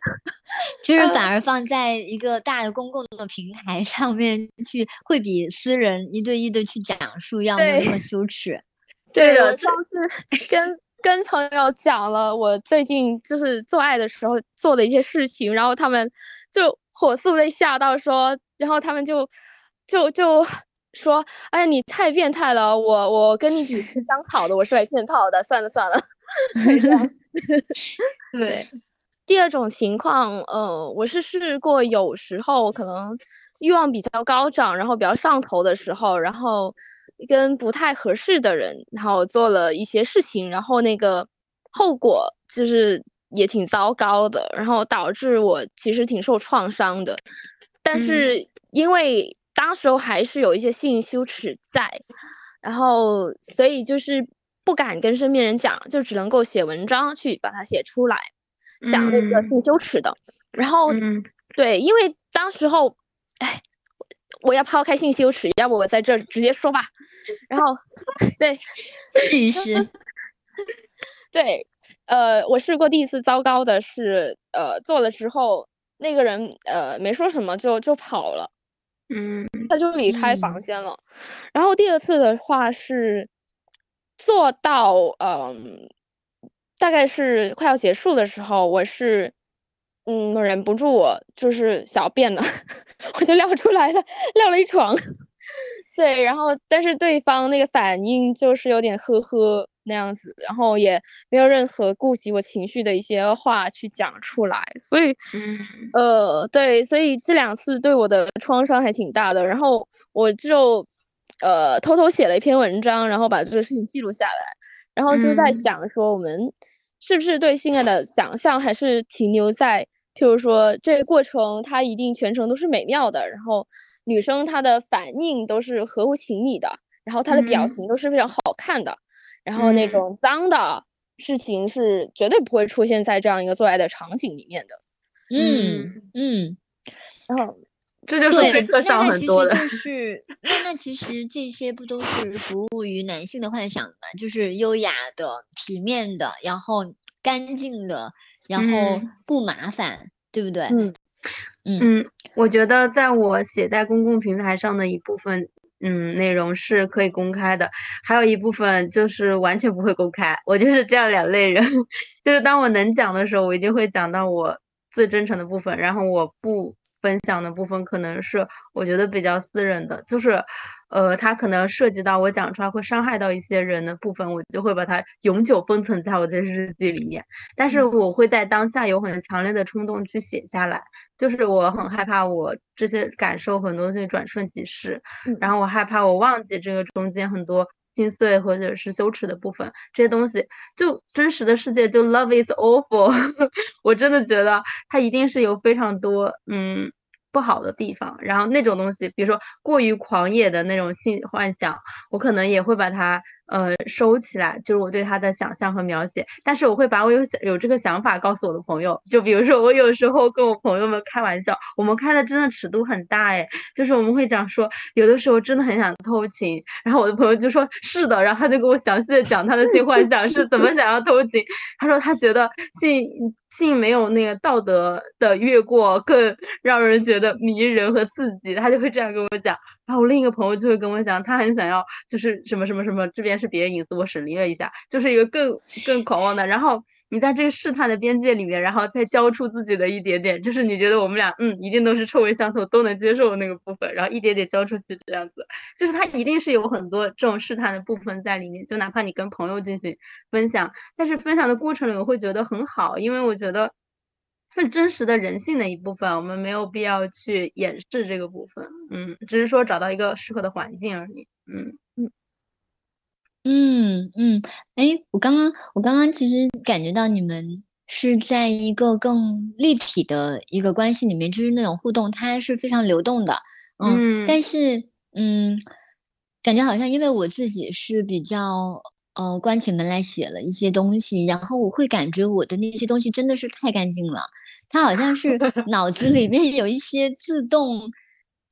就是反而放在一个大的公共的平台上面去，会比私人一对一的去讲述要没有那么羞耻。对，我上次跟跟朋友讲了我最近就是做爱的时候做的一些事情，然后他们就火速被吓到说。然后他们就就就 说：“哎，你太变态了！我我跟你只是相好的，我是来骗套的。算了算了。” 对，第二种情况，呃，我是试过，有时候可能欲望比较高涨，然后比较上头的时候，然后跟不太合适的人，然后做了一些事情，然后那个后果就是也挺糟糕的，然后导致我其实挺受创伤的。但是因为当时候还是有一些性羞耻在，然后所以就是不敢跟身边人讲，就只能够写文章去把它写出来，讲那个性羞耻的。然后，对，因为当时候，哎，我要抛开性羞耻，要不我在这直接说吧。然后，对，试一试。对，呃，我试过第一次糟糕的是，呃，做了之后，那个人呃没说什么就就跑了，嗯，他就离开房间了。然后第二次的话是做到，嗯，大概是快要结束的时候，我是。嗯，忍不住我就是小便了，我就尿出来了，尿了一床。对，然后但是对方那个反应就是有点呵呵那样子，然后也没有任何顾及我情绪的一些话去讲出来，所以，呃，对，所以这两次对我的创伤还挺大的。然后我就呃偷偷写了一篇文章，然后把这个事情记录下来，然后就在想说我们是不是对性爱的想象还是停留在。譬如说，这个过程它一定全程都是美妙的，然后女生她的反应都是合乎情理的，然后她的表情都是非常好看的，然后那种脏的事情是绝对不会出现在这样一个做爱的场景里面的。嗯嗯，然后这就是对，那那其实就 是那那其实这些不都是服务于男性的幻想吗？就是优雅的、体面的，然后干净的。然后不麻烦，对不对？嗯嗯我觉得在我写在公共平台上的一部分，嗯，内容是可以公开的，还有一部分就是完全不会公开。我就是这样两类人，就是当我能讲的时候，我一定会讲到我最真诚的部分，然后我不分享的部分，可能是我觉得比较私人的，就是。呃，它可能涉及到我讲出来会伤害到一些人的部分，我就会把它永久封存在我的日记里面。但是我会在当下有很强烈的冲动去写下来，就是我很害怕我这些感受很多东西转瞬即逝，然后我害怕我忘记这个中间很多心碎或者是羞耻的部分，这些东西就真实的世界就 love is awful，我真的觉得它一定是有非常多嗯。不好的地方，然后那种东西，比如说过于狂野的那种性幻想，我可能也会把它。呃，收起来就是我对他的想象和描写，但是我会把我有想有这个想法告诉我的朋友，就比如说我有时候跟我朋友们开玩笑，我们开的真的尺度很大哎，就是我们会讲说有的时候真的很想偷情，然后我的朋友就说是的，然后他就给我详细的讲他的性幻想是怎么想要偷情，他说他觉得性性没有那个道德的越过更让人觉得迷人和刺激，他就会这样跟我讲。然后我另一个朋友就会跟我讲，他很想要，就是什么什么什么，这边是别人隐私，我审理了一下，就是一个更更狂妄的。然后你在这个试探的边界里面，然后再交出自己的一点点，就是你觉得我们俩嗯，一定都是臭味相投，都能接受的那个部分，然后一点点交出去这样子，就是他一定是有很多这种试探的部分在里面。就哪怕你跟朋友进行分享，但是分享的过程里我会觉得很好，因为我觉得。是真实的人性的一部分，我们没有必要去掩饰这个部分，嗯，只是说找到一个适合的环境而已，嗯嗯嗯嗯，哎，我刚刚我刚刚其实感觉到你们是在一个更立体的一个关系里面，就是那种互动，它是非常流动的，嗯，但是嗯，感觉好像因为我自己是比较呃关起门来写了一些东西，然后我会感觉我的那些东西真的是太干净了。他好像是 脑子里面有一些自动、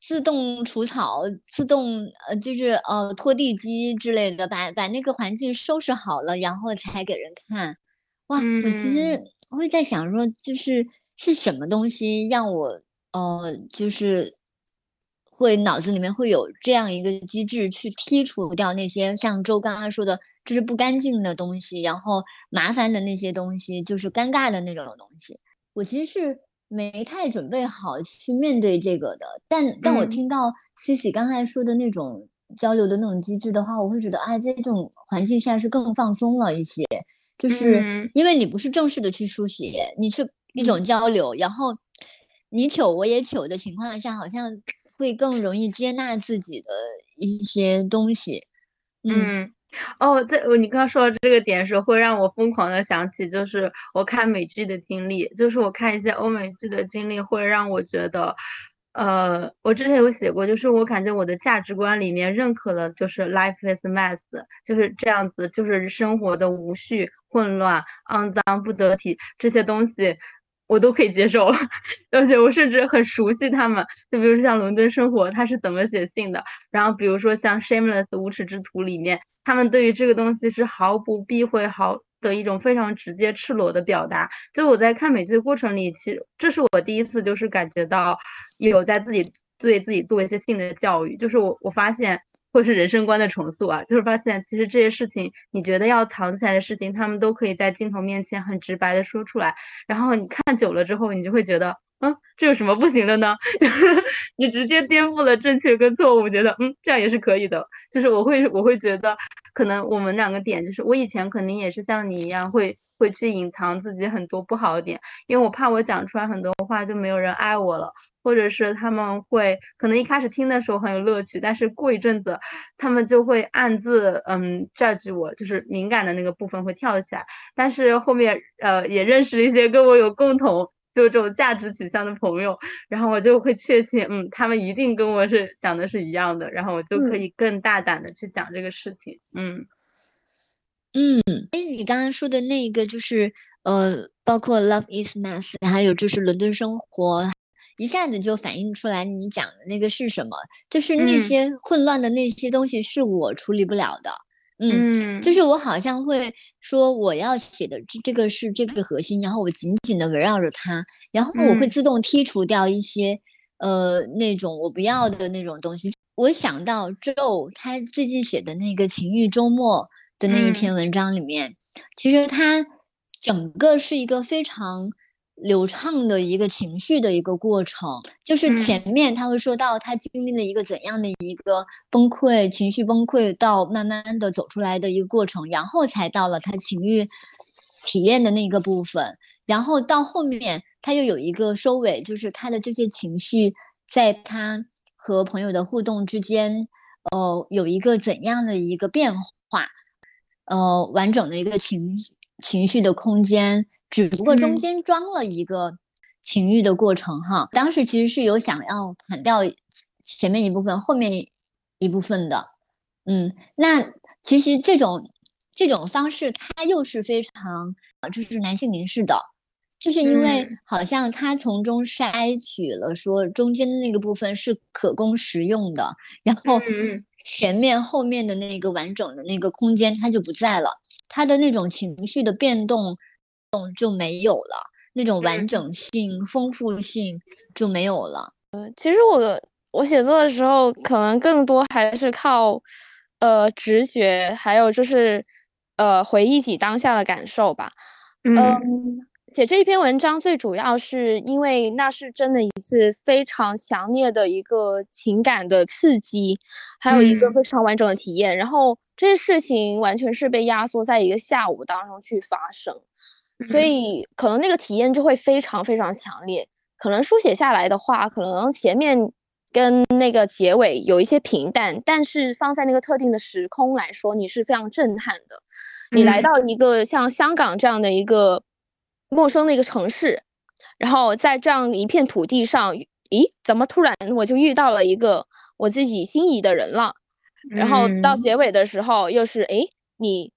自动除草、自动呃，就是呃拖地机之类的，把把那个环境收拾好了，然后才给人看。哇，我其实会在想说，就是是什么东西让我呃，就是会脑子里面会有这样一个机制去剔除掉那些像周刚刚说的，就是不干净的东西，然后麻烦的那些东西，就是尴尬的那种东西。我其实是没太准备好去面对这个的，但但我听到 Cici 刚才说的那种交流的那种机制的话，我会觉得，啊，在这种环境下是更放松了一些，就是因为你不是正式的去书写，你是一种交流，然后你糗我也糗的情况下，好像会更容易接纳自己的一些东西，嗯。哦，这我你刚刚说到这个点时候，会让我疯狂的想起，就是我看美剧的经历，就是我看一些欧美剧的经历，会让我觉得，呃，我之前有写过，就是我感觉我的价值观里面认可了，就是 life is mess，就是这样子，就是生活的无序、混乱、肮脏、不得体这些东西，我都可以接受，而且我甚至很熟悉他们。就比如说像《伦敦生活》，他是怎么写信的，然后比如说像《Shameless》无耻之徒里面，他们对于这个东西是毫不避讳，毫。的一种非常直接、赤裸的表达。就我在看美剧的过程里，其实这是我第一次就是感觉到有在自己对自己做一些性的教育。就是我我发现，或是人生观的重塑啊，就是发现其实这些事情，你觉得要藏起来的事情，他们都可以在镜头面前很直白的说出来。然后你看久了之后，你就会觉得。嗯，这有什么不行的呢？你直接颠覆了正确跟错误，觉得嗯，这样也是可以的。就是我会我会觉得，可能我们两个点就是，我以前肯定也是像你一样，会会去隐藏自己很多不好的点，因为我怕我讲出来很多话就没有人爱我了，或者是他们会可能一开始听的时候很有乐趣，但是过一阵子他们就会暗自嗯 judge 我，就是敏感的那个部分会跳起来。但是后面呃也认识了一些跟我有共同。就这种价值取向的朋友，然后我就会确信，嗯，他们一定跟我是想的是一样的，然后我就可以更大胆的去讲这个事情，嗯，嗯，哎，你刚刚说的那个就是，呃，包括 Love is Mass 还有就是伦敦生活，一下子就反映出来你讲的那个是什么，就是那些混乱的那些东西是我处理不了的。嗯，就是我好像会说我要写的这这个是这个核心，然后我紧紧的围绕着它，然后我会自动剔除掉一些呃那种我不要的那种东西。我想到 Joe 他最近写的那个情欲周末的那一篇文章里面，其实他整个是一个非常。流畅的一个情绪的一个过程，就是前面他会说到他经历了一个怎样的一个崩溃，情绪崩溃到慢慢的走出来的一个过程，然后才到了他情欲体验的那个部分，然后到后面他又有一个收尾，就是他的这些情绪在他和朋友的互动之间，呃，有一个怎样的一个变化，呃，完整的一个情情绪的空间。只不过中间装了一个情欲的过程哈，当时其实是有想要砍掉前面一部分，后面一部分的，嗯，那其实这种这种方式它又是非常啊，就是男性凝视的，就是因为好像他从中筛取了说中间的那个部分是可供食用的，然后前面后面的那个完整的那个空间它就不在了，他的那种情绪的变动。就没有了，那种完整性、丰富性就没有了。呃，其实我我写作的时候，可能更多还是靠呃直觉，还有就是呃回忆起当下的感受吧。嗯，写这一篇文章最主要是因为那是真的一次非常强烈的一个情感的刺激，还有一个非常完整的体验。然后这些事情完全是被压缩在一个下午当中去发生。所以可能那个体验就会非常非常强烈。可能书写下来的话，可能前面跟那个结尾有一些平淡，但是放在那个特定的时空来说，你是非常震撼的。你来到一个像香港这样的一个陌生的一个城市，然后在这样一片土地上，咦，怎么突然我就遇到了一个我自己心仪的人了？然后到结尾的时候，又是哎你。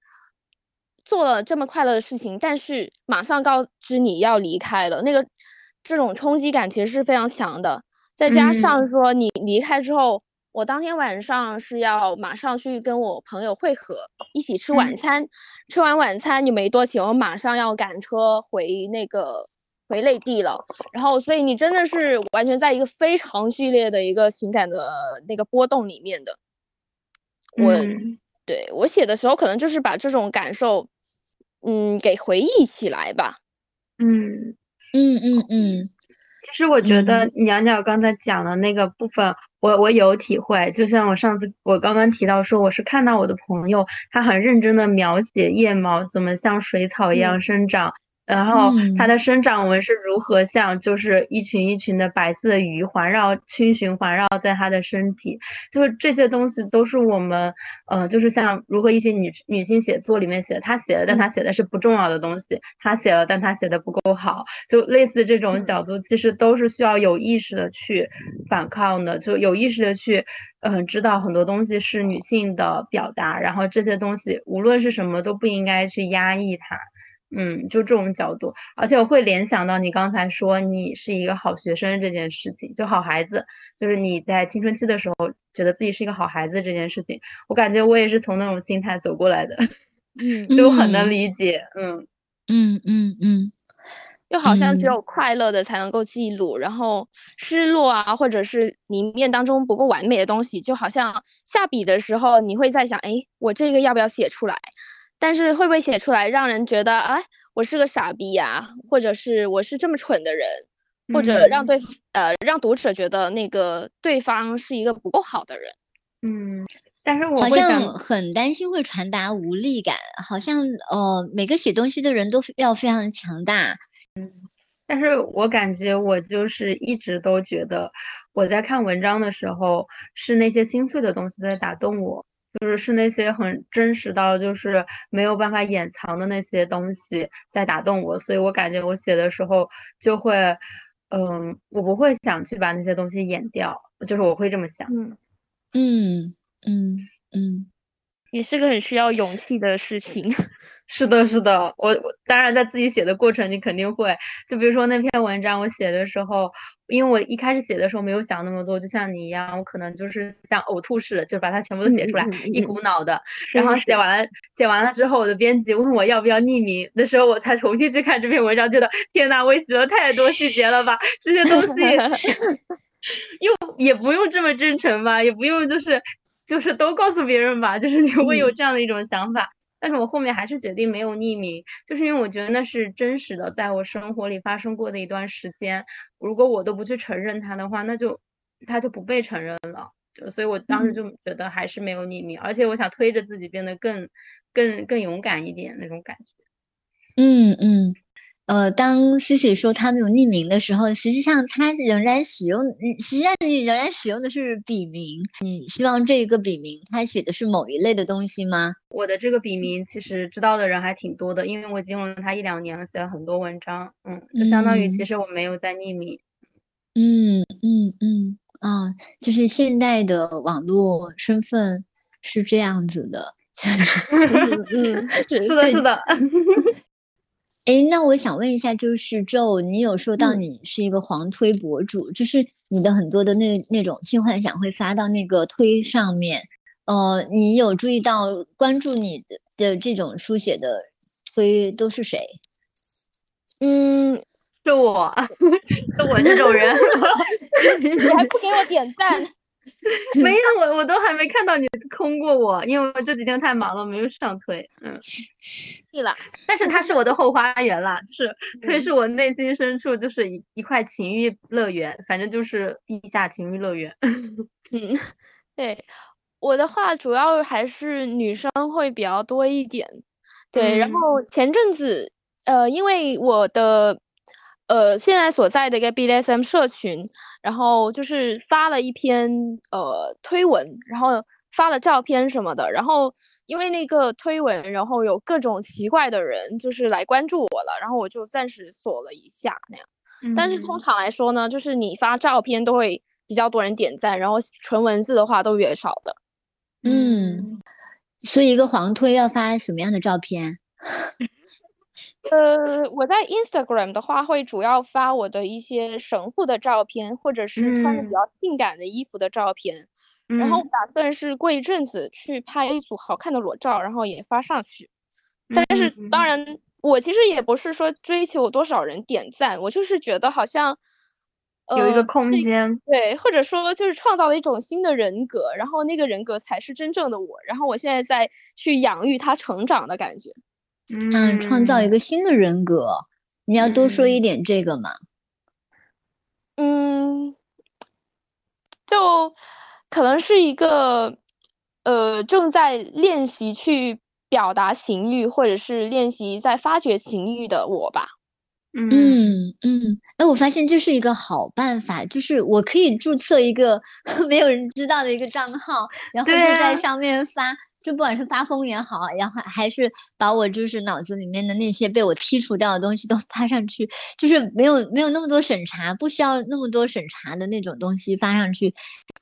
做了这么快乐的事情，但是马上告知你要离开了，那个这种冲击感其实是非常强的。再加上说你离开之后，我当天晚上是要马上去跟我朋友会合，一起吃晚餐。吃完晚餐你没多久，我马上要赶车回那个回内地了。然后，所以你真的是完全在一个非常剧烈的一个情感的那个波动里面的。我对我写的时候，可能就是把这种感受。嗯，给回忆起来吧。嗯嗯嗯嗯，其实我觉得鸟鸟刚才讲的那个部分，我我有体会。就像我上次我刚刚提到说，我是看到我的朋友他很认真的描写腋毛怎么像水草一样生长，然后它的生长纹是如何像就是一群一群的白色的鱼环绕群群环绕在它的身体，就是这些东西都是我们呃就是像如何一些女女性写作里面写，她写了但她写的是不重要的东西，她写了但她写的不够好，就类似这种角度，其实都是需要有意识的去反抗的，就有意识的去嗯知道很多东西是女性的表达，然后这些东西无论是什么都不应该去压抑它。嗯，就这种角度，而且我会联想到你刚才说你是一个好学生这件事情，就好孩子，就是你在青春期的时候觉得自己是一个好孩子这件事情，我感觉我也是从那种心态走过来的，嗯，就很能理解，嗯。嗯嗯嗯，就好像只有快乐的才能够记录，然后失落啊，或者是里面当中不够完美的东西，就好像下笔的时候你会在想，哎，我这个要不要写出来？但是会不会写出来让人觉得哎，我是个傻逼呀，或者是我是这么蠢的人，或者让对呃让读者觉得那个对方是一个不够好的人。嗯，但是我好像很担心会传达无力感，好像呃每个写东西的人都要非常强大。嗯，但是我感觉我就是一直都觉得我在看文章的时候是那些心碎的东西在打动我。就是是那些很真实到就是没有办法掩藏的那些东西在打动我，所以我感觉我写的时候就会，嗯，我不会想去把那些东西掩掉，就是我会这么想。嗯嗯嗯嗯。也是个很需要勇气的事情。是的，是的，我我当然在自己写的过程，你肯定会，就比如说那篇文章我写的时候，因为我一开始写的时候没有想那么多，就像你一样，我可能就是像呕吐似的，就把它全部都写出来，一股脑的。然后写完了，写完了之后，我的编辑问我要不要匿名的时候，我才重新去看这篇文章，觉得天呐，我写了太多细节了吧，这些东西 又也不用这么真诚吧，也不用就是。就是都告诉别人吧，就是你会有这样的一种想法，但是我后面还是决定没有匿名，就是因为我觉得那是真实的，在我生活里发生过的一段时间，如果我都不去承认它的话，那就它就不被承认了，所以我当时就觉得还是没有匿名，而且我想推着自己变得更更更勇敢一点那种感觉。嗯嗯。呃，当 Cici 说他没有匿名的时候，实际上他仍然使用，实际上你仍然使用的是笔名。你希望这一个笔名他写的是某一类的东西吗？我的这个笔名其实知道的人还挺多的，因为我已经用了它一两年了，写了很多文章。嗯，就相当于其实我没有在匿名。嗯嗯嗯啊，就是现代的网络身份是这样子的。嗯，是的，是的。哎，那我想问一下，就是周，你有说到你是一个黄推博主，就是你的很多的那那种性幻想会发到那个推上面，呃，你有注意到关注你的的这种书写的推都是谁？嗯，是我，是我这种人，你还不给我点赞？没有，我我都还没看到你空过我，因为我这几天太忙了，没有上推。嗯，对了，但是它是我的后花园啦，就是推是我内心深处就是一一块情欲乐园，反正就是地下情欲乐园。嗯，对，我的话主要还是女生会比较多一点。对，然后前阵子，呃，因为我的。呃，现在所在的一个 BDSM 社群，然后就是发了一篇呃推文，然后发了照片什么的，然后因为那个推文，然后有各种奇怪的人就是来关注我了，然后我就暂时锁了一下那样。但是通常来说呢，就是你发照片都会比较多人点赞，然后纯文字的话都越少的。嗯，所以一个黄推要发什么样的照片？呃，我在 Instagram 的话，会主要发我的一些神父的照片，或者是穿着比较性感的衣服的照片。然后打算是过一阵子去拍一组好看的裸照，然后也发上去。但是当然，我其实也不是说追求多少人点赞，我就是觉得好像有一个空间，对，或者说就是创造了一种新的人格，然后那个人格才是真正的我。然后我现在在去养育他成长的感觉。嗯，创造一个新的人格，你要多说一点这个吗？嗯，就可能是一个呃正在练习去表达情欲，或者是练习在发掘情欲的我吧。嗯嗯，哎，我发现这是一个好办法，就是我可以注册一个 没有人知道的一个账号，然后就在上面发，就不管是发疯也好，然后还是把我就是脑子里面的那些被我剔除掉的东西都 发上去，就是没有没有那么多审查，不需要那么多审查的那种东西发上去，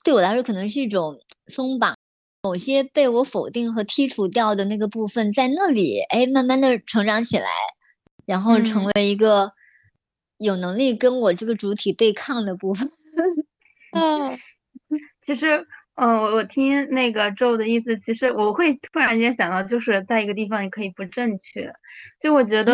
对我来说可能是一种松绑，某些被我否定和剔除掉的那个部分在那里，哎，慢慢的成长起来。然后成为一个有能力跟我这个主体对抗的部分。嗯，其实，嗯，我我听那个 Joe 的意思，其实我会突然间想到，就是在一个地方你可以不正确。就我觉得，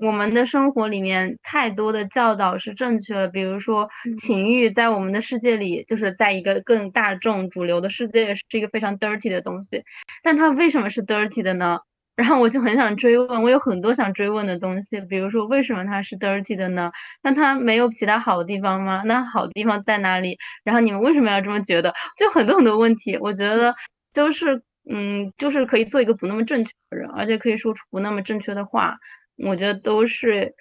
我我们的生活里面太多的教导是正确的，比如说情欲在我们的世界里，就是在一个更大众主流的世界是一个非常 dirty 的东西，但它为什么是 dirty 的呢？然后我就很想追问，我有很多想追问的东西，比如说为什么它是 dirty 的呢？那它没有其他好的地方吗？那好的地方在哪里？然后你们为什么要这么觉得？就很多很多问题，我觉得都是，嗯，就是可以做一个不那么正确的人，而且可以说出不那么正确的话。我觉得都是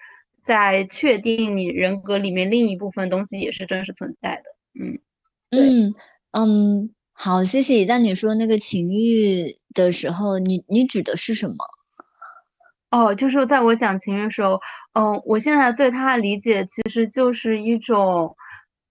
在确定你人格里面另一部分东西也是真实存在的。嗯，嗯嗯。好，谢谢。当你说那个情欲的时候，你你指的是什么？哦，就是在我讲情欲的时候，嗯，我现在对他的理解其实就是一种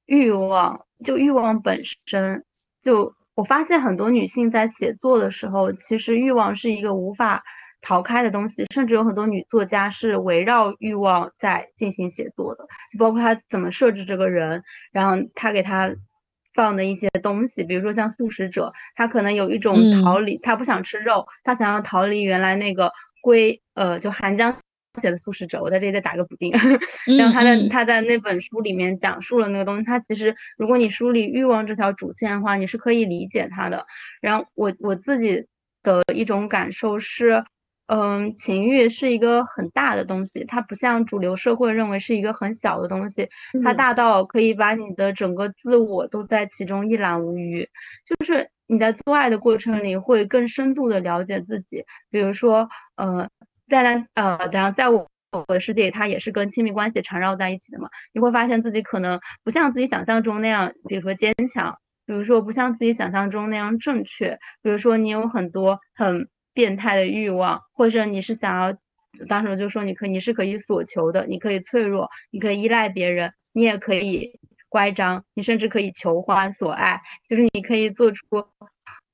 欲望，就欲望本身。就我发现很多女性在写作的时候，其实欲望是一个无法逃开的东西，甚至有很多女作家是围绕欲望在进行写作的，就包括她怎么设置这个人，然后她给他。放的一些东西，比如说像素食者，他可能有一种逃离，他不想吃肉，他想要逃离原来那个归，呃，就韩江写的素食者，我在这里再打个补丁。然后他在他在那本书里面讲述了那个东西，他其实如果你梳理欲望这条主线的话，你是可以理解他的。然后我我自己的一种感受是。嗯，情欲是一个很大的东西，它不像主流社会认为是一个很小的东西，它大到可以把你的整个自我都在其中一览无余。就是你在做爱的过程里会更深度的了解自己，比如说，呃，在那呃，然后在我我的世界里，它也是跟亲密关系缠绕在一起的嘛。你会发现自己可能不像自己想象中那样，比如说坚强，比如说不像自己想象中那样正确，比如说你有很多很。变态的欲望，或者你是想要，当时就说你可你是可以索求的，你可以脆弱，你可以依赖别人，你也可以乖张，你甚至可以求欢所爱，就是你可以做出，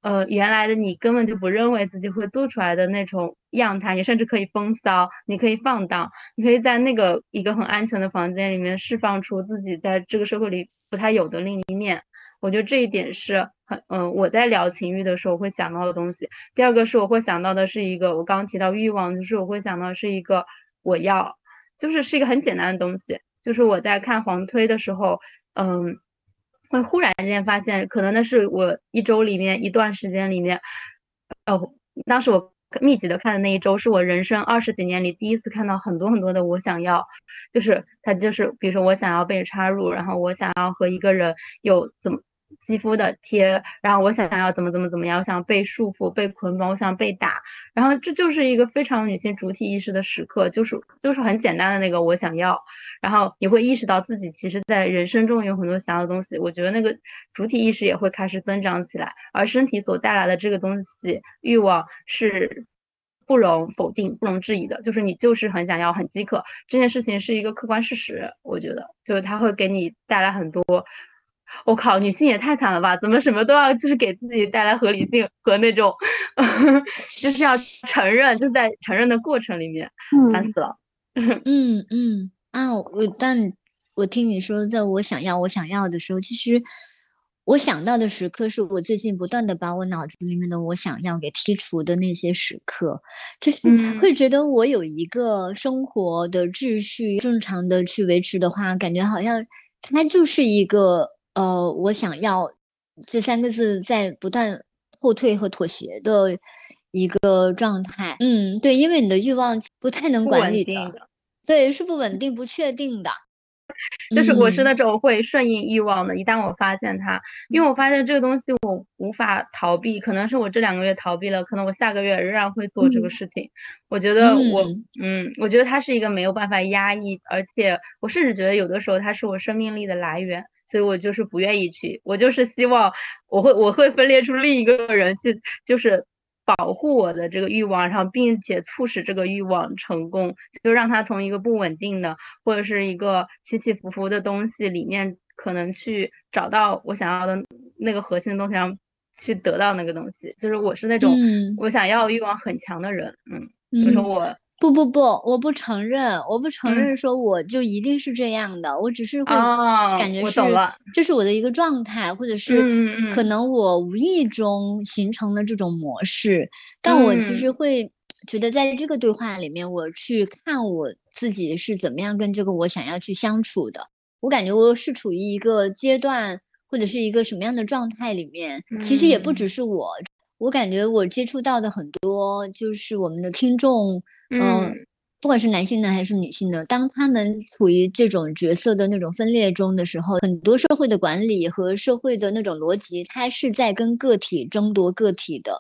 呃，原来的你根本就不认为自己会做出来的那种样态，你甚至可以风骚，你可以放荡，你可以在那个一个很安全的房间里面释放出自己在这个社会里不太有的另一面。我觉得这一点是嗯，我在聊情欲的时候会想到的东西。第二个是我会想到的是一个，我刚刚提到欲望，就是我会想到是一个我要，就是是一个很简单的东西。就是我在看黄推的时候，嗯，会忽然间发现，可能那是我一周里面一段时间里面，哦，当时我密集的看的那一周，是我人生二十几年里第一次看到很多很多的我想要，就是他就是，比如说我想要被插入，然后我想要和一个人有怎么。肌肤的贴，然后我想要怎么怎么怎么样，我想被束缚、被捆绑，我想被打，然后这就是一个非常女性主体意识的时刻，就是就是很简单的那个我想要，然后你会意识到自己其实在人生中有很多想要的东西，我觉得那个主体意识也会开始增长起来，而身体所带来的这个东西欲望是不容否定、不容置疑的，就是你就是很想要、很饥渴，这件事情是一个客观事实，我觉得就是它会给你带来很多。我靠，女性也太惨了吧？怎么什么都要就是给自己带来合理性和那种，就是要承认，就在承认的过程里面，烦死了。嗯嗯啊，我但我听你说，在我想要我想要的时候，其实我想到的时刻是我最近不断的把我脑子里面的我想要给剔除的那些时刻，就是会觉得我有一个生活的秩序正常的去维持的话，感觉好像它就是一个。呃，我想要这三个字在不断后退和妥协的一个状态。嗯，对，因为你的欲望不太能管理的，对，是不稳定、不确定的。就是我是那种会顺应欲望的。一旦我发现它，因为我发现这个东西我无法逃避，可能是我这两个月逃避了，可能我下个月仍然会做这个事情。我觉得我，嗯，我觉得它是一个没有办法压抑，而且我甚至觉得有的时候它是我生命力的来源，所以我就是不愿意去，我就是希望我会我会分裂出另一个人去，就是。保护我的这个欲望，然后并且促使这个欲望成功，就让它从一个不稳定的或者是一个起起伏伏的东西里面，可能去找到我想要的那个核心的东西，然后去得到那个东西。就是我是那种我想要欲望很强的人，嗯，比如说我。不不不，我不承认，我不承认说我就一定是这样的，我只是会感觉是这是我的一个状态，或者是可能我无意中形成的这种模式，但我其实会觉得在这个对话里面，我去看我自己是怎么样跟这个我想要去相处的，我感觉我是处于一个阶段或者是一个什么样的状态里面，其实也不只是我，我感觉我接触到的很多就是我们的听众。嗯，不管是男性的还是女性的，当他们处于这种角色的那种分裂中的时候，很多社会的管理和社会的那种逻辑，它是在跟个体争夺个体的。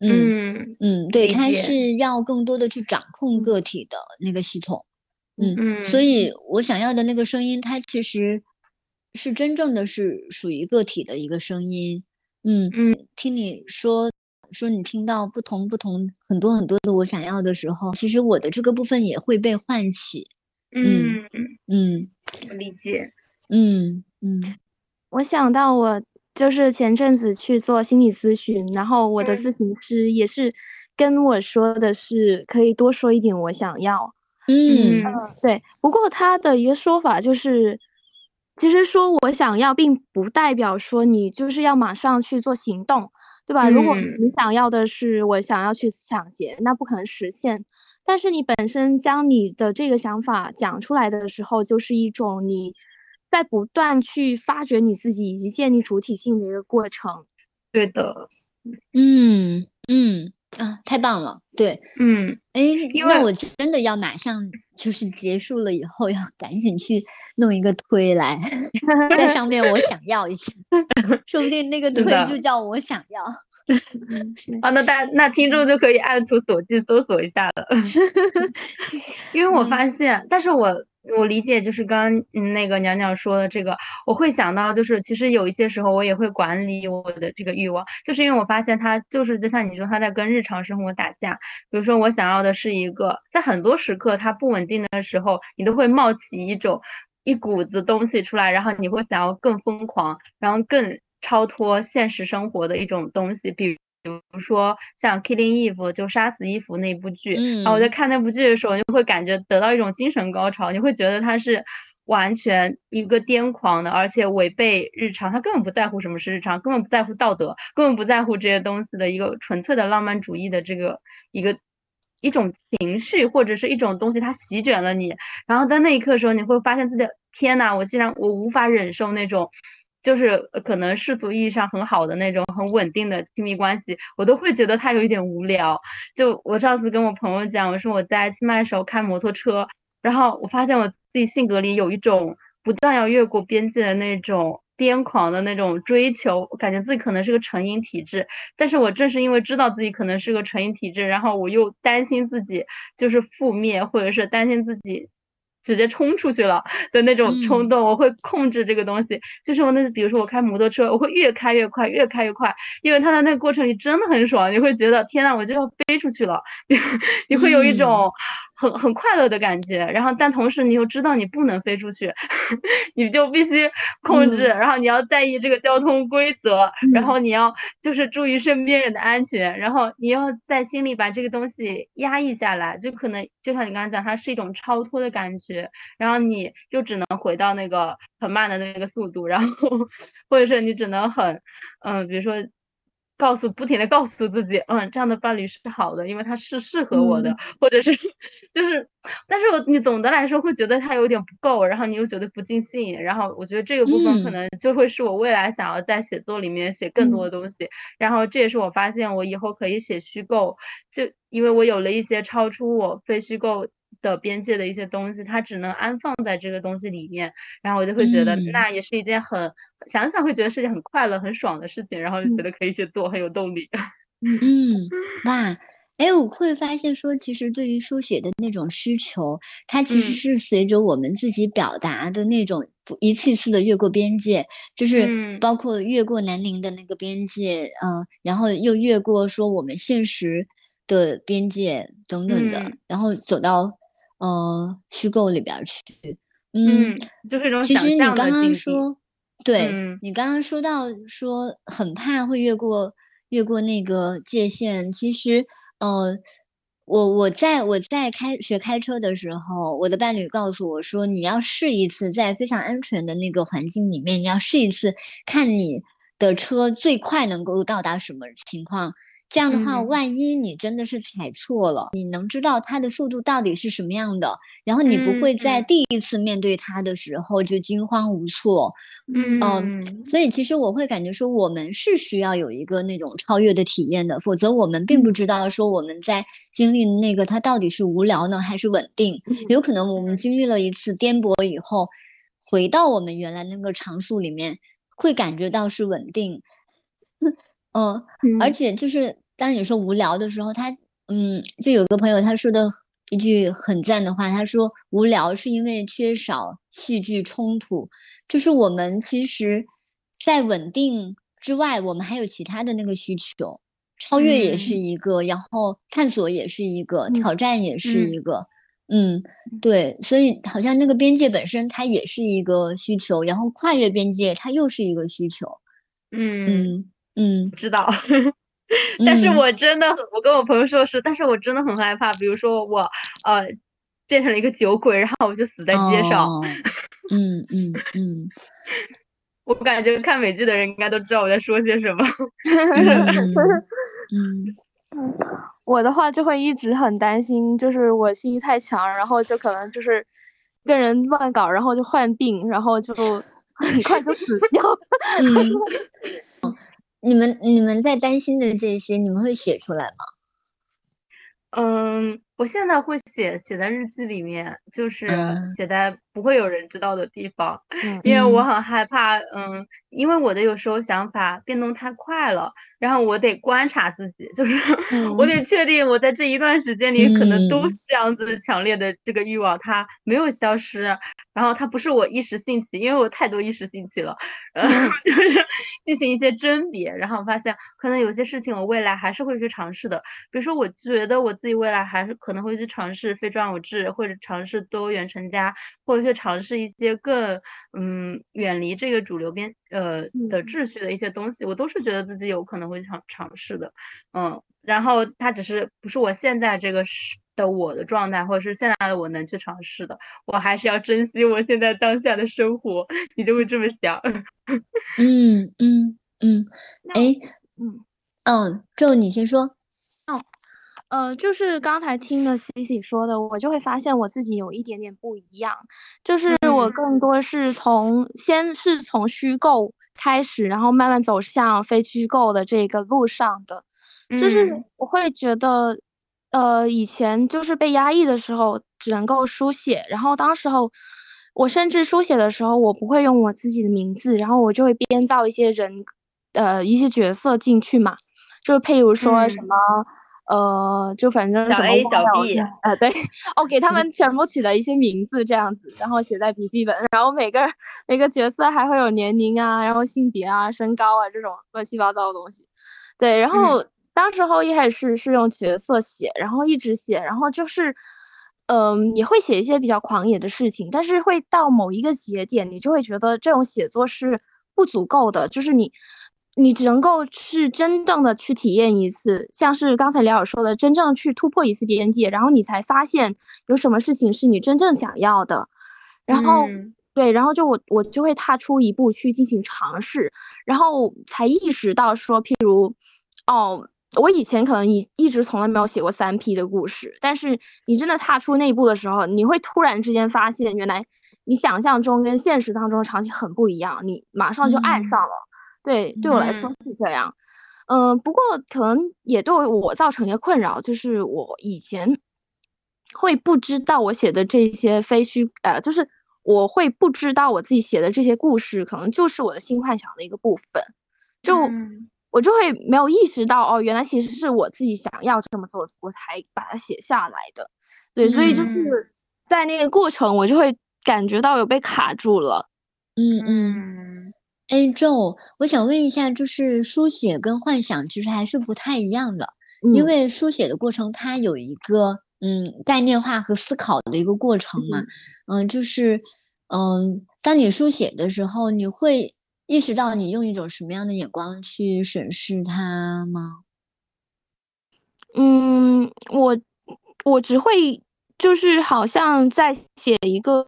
嗯嗯，对，它是要更多的去掌控个体的那个系统。嗯嗯，所以我想要的那个声音，它其实是真正的是属于个体的一个声音。嗯嗯，听你说。说你听到不同不同很多很多的我想要的时候，其实我的这个部分也会被唤起。嗯嗯，我理解。嗯嗯，我想到我就是前阵子去做心理咨询，然后我的咨询师也是跟我说的是可以多说一点我想要。嗯，对。不过他的一个说法就是，其实说我想要，并不代表说你就是要马上去做行动。对吧？如果你想要的是我想要去抢劫，那不可能实现。但是你本身将你的这个想法讲出来的时候，就是一种你在不断去发掘你自己以及建立主体性的一个过程。对的，嗯嗯。啊，太棒了！对，嗯，哎，那我真的要马上就是结束了以后，要赶紧去弄一个推来，在上面我想要一下，说不定那个推就叫我想要。啊，那大那听众就可以按图索骥搜索一下了，因为我发现，但是我。我理解，就是刚嗯那个鸟鸟说的这个，我会想到，就是其实有一些时候我也会管理我的这个欲望，就是因为我发现他就是就像你说他在跟日常生活打架。比如说我想要的是一个，在很多时刻它不稳定的时候，你都会冒起一种一股子东西出来，然后你会想要更疯狂，然后更超脱现实生活的一种东西，比。比如说像《Killing Eve》就杀死伊芙那部剧，然后我在看那部剧的时候，就会感觉得到一种精神高潮。你会觉得它是完全一个癫狂的，而且违背日常，他根本不在乎什么是日常，根本不在乎道德，根本不在乎这些东西的一个纯粹的浪漫主义的这个一个一种情绪或者是一种东西，它席卷了你。然后在那一刻的时候，你会发现自己天呐，我竟然我无法忍受那种。就是可能世俗意义上很好的那种很稳定的亲密关系，我都会觉得他有一点无聊。就我上次跟我朋友讲，我说我在清迈的时候开摩托车，然后我发现我自己性格里有一种不断要越过边界的那种癫狂的那种追求，感觉自己可能是个成瘾体质。但是我正是因为知道自己可能是个成瘾体质，然后我又担心自己就是覆灭，或者是担心自己。直接冲出去了的那种冲动，我会控制这个东西。就是我那，比如说我开摩托车，我会越开越快，越开越快，因为它的那个过程你真的很爽，你会觉得天呐，我就要飞出去了，你 你会有一种。很很快乐的感觉，然后但同时你又知道你不能飞出去，你就必须控制，然后你要在意这个交通规则，然后你要就是注意身边人的安全，然后你要在心里把这个东西压抑下来，就可能就像你刚才讲，它是一种超脱的感觉，然后你就只能回到那个很慢的那个速度，然后 或者是你只能很嗯，比如说。告诉不停的告诉自己，嗯，这样的伴侣是好的，因为他是适合我的，或者是就是，但是我你总的来说会觉得他有点不够，然后你又觉得不尽兴，然后我觉得这个部分可能就会是我未来想要在写作里面写更多的东西，然后这也是我发现我以后可以写虚构，就因为我有了一些超出我非虚构的边界的一些东西，它只能安放在这个东西里面，然后我就会觉得那也是一件很想想会觉得是件很快乐、很爽的事情，然后就觉得可以去做，很有动力。嗯，哇。哎，我会发现说，其实对于书写的那种需求，它其实是随着我们自己表达的那种一次一次的越过边界，就是包括越过南宁的那个边界，嗯，然后又越过说我们现实的边界等等的，然后走到呃虚构里边去。嗯，就是一种其实你刚刚说，对你刚刚说到说很怕会越过越过那个界限，其实。呃，我我在我在开学开车的时候，我的伴侣告诉我说，你要试一次，在非常安全的那个环境里面，你要试一次，看你的车最快能够到达什么情况。这样的话，万一你真的是踩错了，你能知道它的速度到底是什么样的，然后你不会在第一次面对它的时候就惊慌无措。嗯，所以其实我会感觉说，我们是需要有一个那种超越的体验的，否则我们并不知道说我们在经历那个它到底是无聊呢还是稳定。有可能我们经历了一次颠簸以后，回到我们原来那个常数里面，会感觉到是稳定。嗯，而且就是。当你说无聊的时候，他嗯，就有个朋友他说的一句很赞的话，他说无聊是因为缺少戏剧冲突，就是我们其实，在稳定之外，我们还有其他的那个需求，超越也是一个，然后探索也是一个，挑战也是一个，嗯，对，所以好像那个边界本身它也是一个需求，然后跨越边界它又是一个需求，嗯。嗯嗯，知道。但是我真的，我跟我朋友说的是，但是我真的很害怕。比如说我，呃，变成了一个酒鬼，然后我就死在街上。嗯嗯嗯，我感觉看美剧的人应该都知道我在说些什么。嗯嗯，我的话就会一直很担心，就是我心太强，然后就可能就是跟人乱搞，然后就患病，然后就很快就死掉。嗯。你们你们在担心的这些，你们会写出来吗？嗯，我现在会写，写在日记里面，就是写在不会有人知道的地方，因为我很害怕，嗯，因为我的有时候想法变动太快了。然后我得观察自己，就是我得。确定我在这一段时间里可能都是这样子强烈的这个欲望，它没有消失，然后它不是我一时兴起，因为我太多一时兴起了，然后 就是进行一些甄别，然后我发现可能有些事情我未来还是会去尝试的，比如说我觉得我自己未来还是可能会去尝试非专有制，或者尝试多元成家，或者去尝试一些更嗯远离这个主流边呃的秩序的一些东西，我都是觉得自己有可能。会尝尝试的，嗯，然后它只是不是我现在这个是的我的状态，或者是现在的我能去尝试的，我还是要珍惜我现在当下的生活，你就会这么想，嗯嗯嗯，哎，嗯。嗯，就你先说，嗯呃，就是刚才听了 Cici 说的，我就会发现我自己有一点点不一样，就是我更多是从先是从虚构。开始，然后慢慢走向非虚构的这个路上的，就是我会觉得，呃，以前就是被压抑的时候，只能够书写，然后当时候我甚至书写的时候，我不会用我自己的名字，然后我就会编造一些人，呃，一些角色进去嘛，就譬如说什么。呃，就反正什么 A 小 B，呃，对，哦，给他们全部起了一些名字这样子，然后写在笔记本，然后每个每个角色还会有年龄啊，然后性别啊，身高啊这种乱七八糟的东西。对，然后当时候一开始是用角色写，然后一直写，然后就是，嗯，也会写一些比较狂野的事情，但是会到某一个节点，你就会觉得这种写作是不足够的，就是你。你只能够是真正的去体验一次，像是刚才李老师说的，真正去突破一次边界，然后你才发现有什么事情是你真正想要的，然后对，然后就我我就会踏出一步去进行尝试，然后才意识到说，譬如，哦，我以前可能一一直从来没有写过三 P 的故事，但是你真的踏出那一步的时候，你会突然之间发现，原来你想象中跟现实当中的场景很不一样，你马上就爱上了。对，对我来说是这样，嗯，不过可能也对我造成一个困扰，就是我以前会不知道我写的这些非虚，呃，就是我会不知道我自己写的这些故事，可能就是我的新幻想的一个部分，就我就会没有意识到，哦，原来其实是我自己想要这么做，我才把它写下来的。对，所以就是在那个过程，我就会感觉到有被卡住了。嗯嗯。哎，周，我想问一下，就是书写跟幻想其实还是不太一样的，因为书写的过程它有一个嗯概念化和思考的一个过程嘛，嗯，就是嗯，当你书写的时候，你会意识到你用一种什么样的眼光去审视它吗？嗯，我我只会就是好像在写一个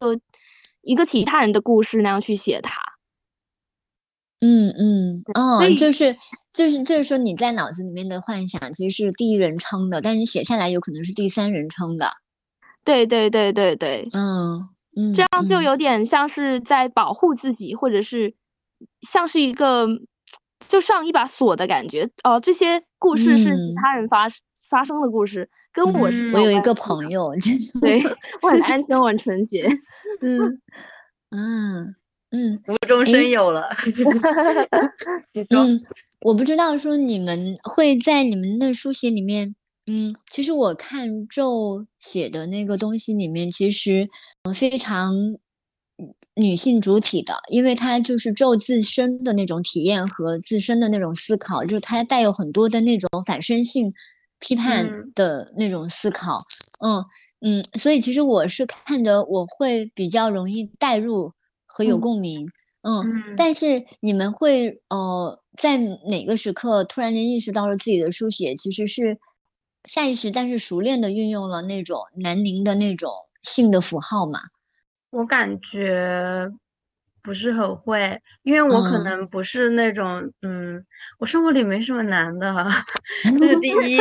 一个其他人的故事那样去写它。嗯嗯哦，就是就是就是说你在脑子里面的幻想其实是第一人称的，但你写下来有可能是第三人称的。对对对对对，嗯嗯，这样就有点像是在保护自己，或者是像是一个就上一把锁的感觉。哦，这些故事是其他人发发生的故事，跟我是。我有一个朋友，对，我很安全，我很纯洁。嗯嗯。嗯，无中生有了。嗯，我不知道说你们会在你们的书写里面，嗯，其实我看咒写的那个东西里面，其实非常女性主体的，因为它就是咒自身的那种体验和自身的那种思考，就是它带有很多的那种反身性批判的那种思考。嗯嗯，所以其实我是看着我会比较容易带入。和有共鸣，嗯，但是你们会呃，在哪个时刻突然间意识到了自己的书写其实是下意识，但是熟练的运用了那种南宁的那种性的符号嘛？我感觉。不是很会，因为我可能不是那种，嗯，我生活里没什么男的，这是第一。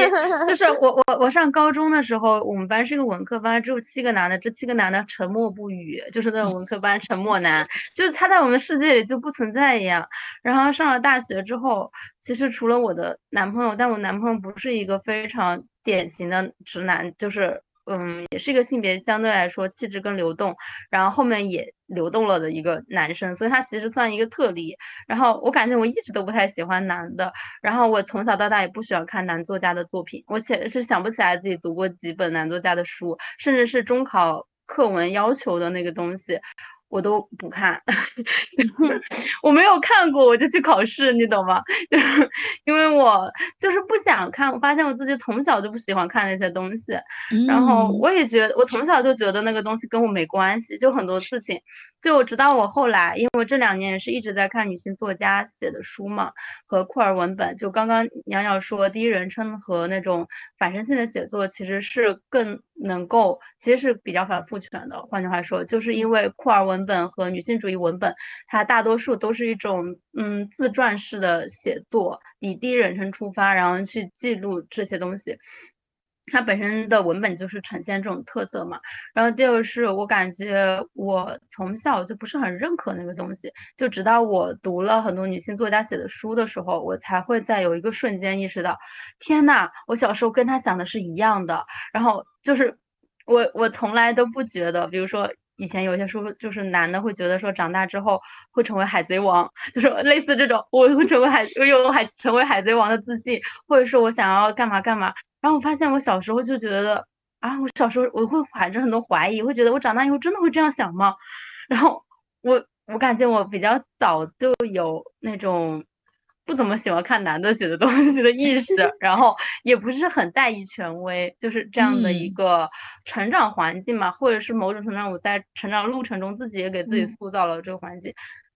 就是我 我我上高中的时候，我们班是个文科班，只有七个男的，这七个男的沉默不语，就是那种文科班沉默男，就是他在我们世界里就不存在一样。然后上了大学之后，其实除了我的男朋友，但我男朋友不是一个非常典型的直男，就是。嗯，也是一个性别相对来说气质更流动，然后后面也流动了的一个男生，所以他其实算一个特例。然后我感觉我一直都不太喜欢男的，然后我从小到大也不喜欢看男作家的作品，我且是想不起来自己读过几本男作家的书，甚至是中考课文要求的那个东西。我都不看，我没有看过我就去考试，你懂吗？就是因为我就是不想看，我发现我自己从小就不喜欢看那些东西，然后我也觉得我从小就觉得那个东西跟我没关系，就很多事情。就直到我后来，因为我这两年也是一直在看女性作家写的书嘛，和库尔文本。就刚刚娘娘说，第一人称和那种反身性的写作，其实是更能够，其实是比较反父权的。换句话说，就是因为库尔文本和女性主义文本，它大多数都是一种嗯自传式的写作，以第一人称出发，然后去记录这些东西。它本身的文本就是呈现这种特色嘛，然后第二个是我感觉我从小就不是很认可那个东西，就直到我读了很多女性作家写的书的时候，我才会在有一个瞬间意识到，天呐，我小时候跟他想的是一样的。然后就是我我从来都不觉得，比如说以前有些书就是男的会觉得说长大之后会成为海贼王，就是类似这种，我会成为海，我有海成为海贼王的自信，或者说我想要干嘛干嘛。然后我发现我小时候就觉得啊，我小时候我会怀着很多怀疑，会觉得我长大以后真的会这样想吗？然后我我感觉我比较早就有那种不怎么喜欢看男的写的东西的意识，然后也不是很在意权威，就是这样的一个成长环境嘛，或者是某种程度上我在成长路程中自己也给自己塑造了这个环境。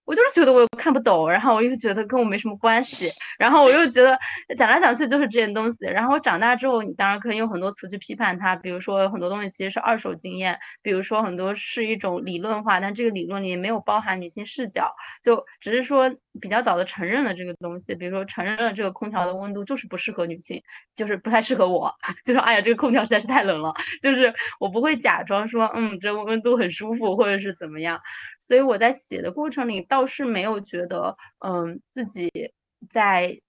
我就是觉得我看不懂，然后我又觉得跟我没什么关系，然后我又觉得讲来讲去就是这些东西。然后长大之后，你当然可以用很多词去批判它，比如说很多东西其实是二手经验，比如说很多是一种理论化，但这个理论里没有包含女性视角，就只是说比较早的承认了这个东西，比如说承认了这个空调的温度就是不适合女性，就是不太适合我，就说哎呀这个空调实在是太冷了，就是我不会假装说嗯这温度很舒服或者是怎么样。所以我在写的过程里倒是没有觉得，嗯，自己在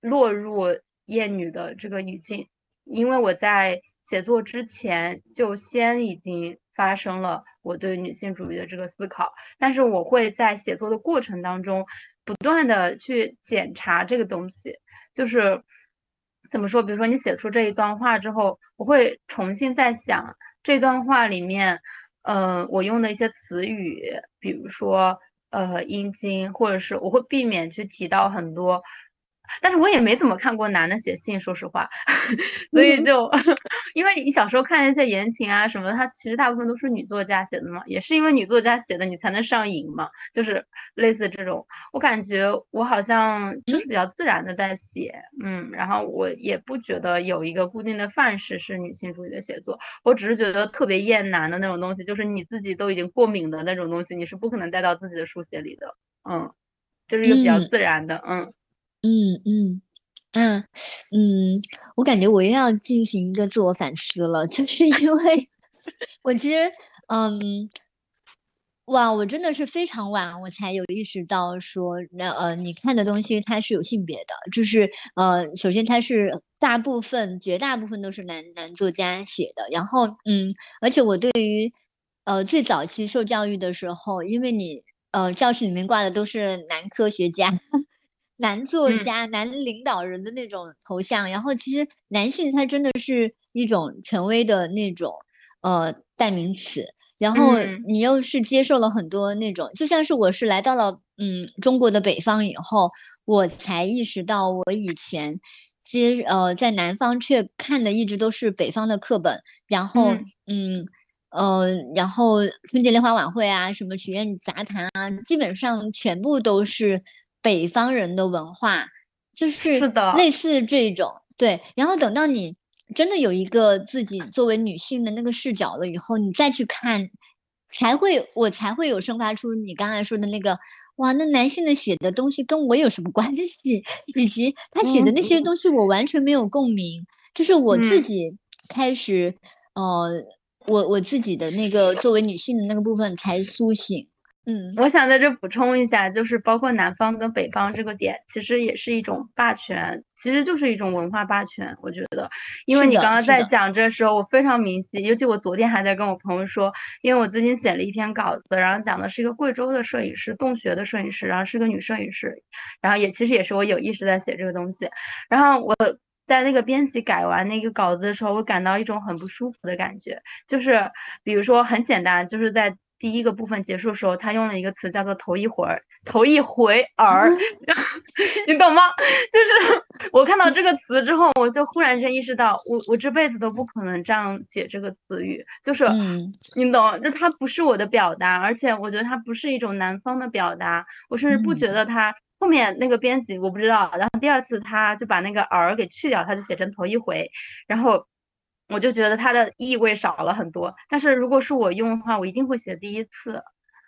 落入厌女的这个语境，因为我在写作之前就先已经发生了我对女性主义的这个思考，但是我会在写作的过程当中不断的去检查这个东西，就是怎么说？比如说你写出这一段话之后，我会重新再想这段话里面，嗯，我用的一些词语，比如说呃阴茎，或者是我会避免去提到很多。但是我也没怎么看过男的写信，说实话，所以就 因为你小时候看一些言情啊什么的，它其实大部分都是女作家写的嘛，也是因为女作家写的你才能上瘾嘛，就是类似这种。我感觉我好像就是比较自然的在写，嗯，然后我也不觉得有一个固定的范式是女性主义的写作，我只是觉得特别厌男的那种东西，就是你自己都已经过敏的那种东西，你是不可能带到自己的书写里的，嗯，就是一个比较自然的，嗯。嗯嗯嗯嗯嗯，我感觉我又要进行一个自我反思了，就是因为我其实嗯，哇，我真的是非常晚我才有意识到说，那呃，你看的东西它是有性别的，就是呃，首先它是大部分绝大部分都是男男作家写的，然后嗯，而且我对于呃最早期受教育的时候，因为你呃教室里面挂的都是男科学家。男作家、男领导人的那种头像，然后其实男性他真的是一种权威的那种呃代名词，然后你又是接受了很多那种，就像是我是来到了嗯中国的北方以后，我才意识到我以前接呃在南方却看的一直都是北方的课本，然后嗯。呃然后春节联欢晚会啊，什么曲苑杂谈啊，基本上全部都是。北方人的文化就是类似这种，对。然后等到你真的有一个自己作为女性的那个视角了以后，你再去看，才会我才会有生发出你刚才说的那个，哇，那男性的写的东西跟我有什么关系？以及他写的那些东西我完全没有共鸣，就是我自己开始，呃，我我自己的那个作为女性的那个部分才苏醒。嗯，我想在这补充一下，就是包括南方跟北方这个点，其实也是一种霸权，其实就是一种文化霸权。我觉得，因为你刚刚在讲这时候，我非常明晰，尤其我昨天还在跟我朋友说，因为我最近写了一篇稿子，然后讲的是一个贵州的摄影师，洞穴的摄影师，然后是个女摄影师，然后也其实也是我有意识在写这个东西。然后我在那个编辑改完那个稿子的时候，我感到一种很不舒服的感觉，就是比如说很简单，就是在。第一个部分结束的时候，他用了一个词叫做“头一回儿”，头一回儿，你懂吗？就是我看到这个词之后，我就忽然间意识到，我我这辈子都不可能这样写这个词语，就是嗯你懂，就它不是我的表达，而且我觉得它不是一种南方的表达，我甚至不觉得它后面那个编辑我不知道，然后第二次他就把那个儿给去掉，他就写成头一回，然后。我就觉得它的意味少了很多，但是如果是我用的话，我一定会写第一次。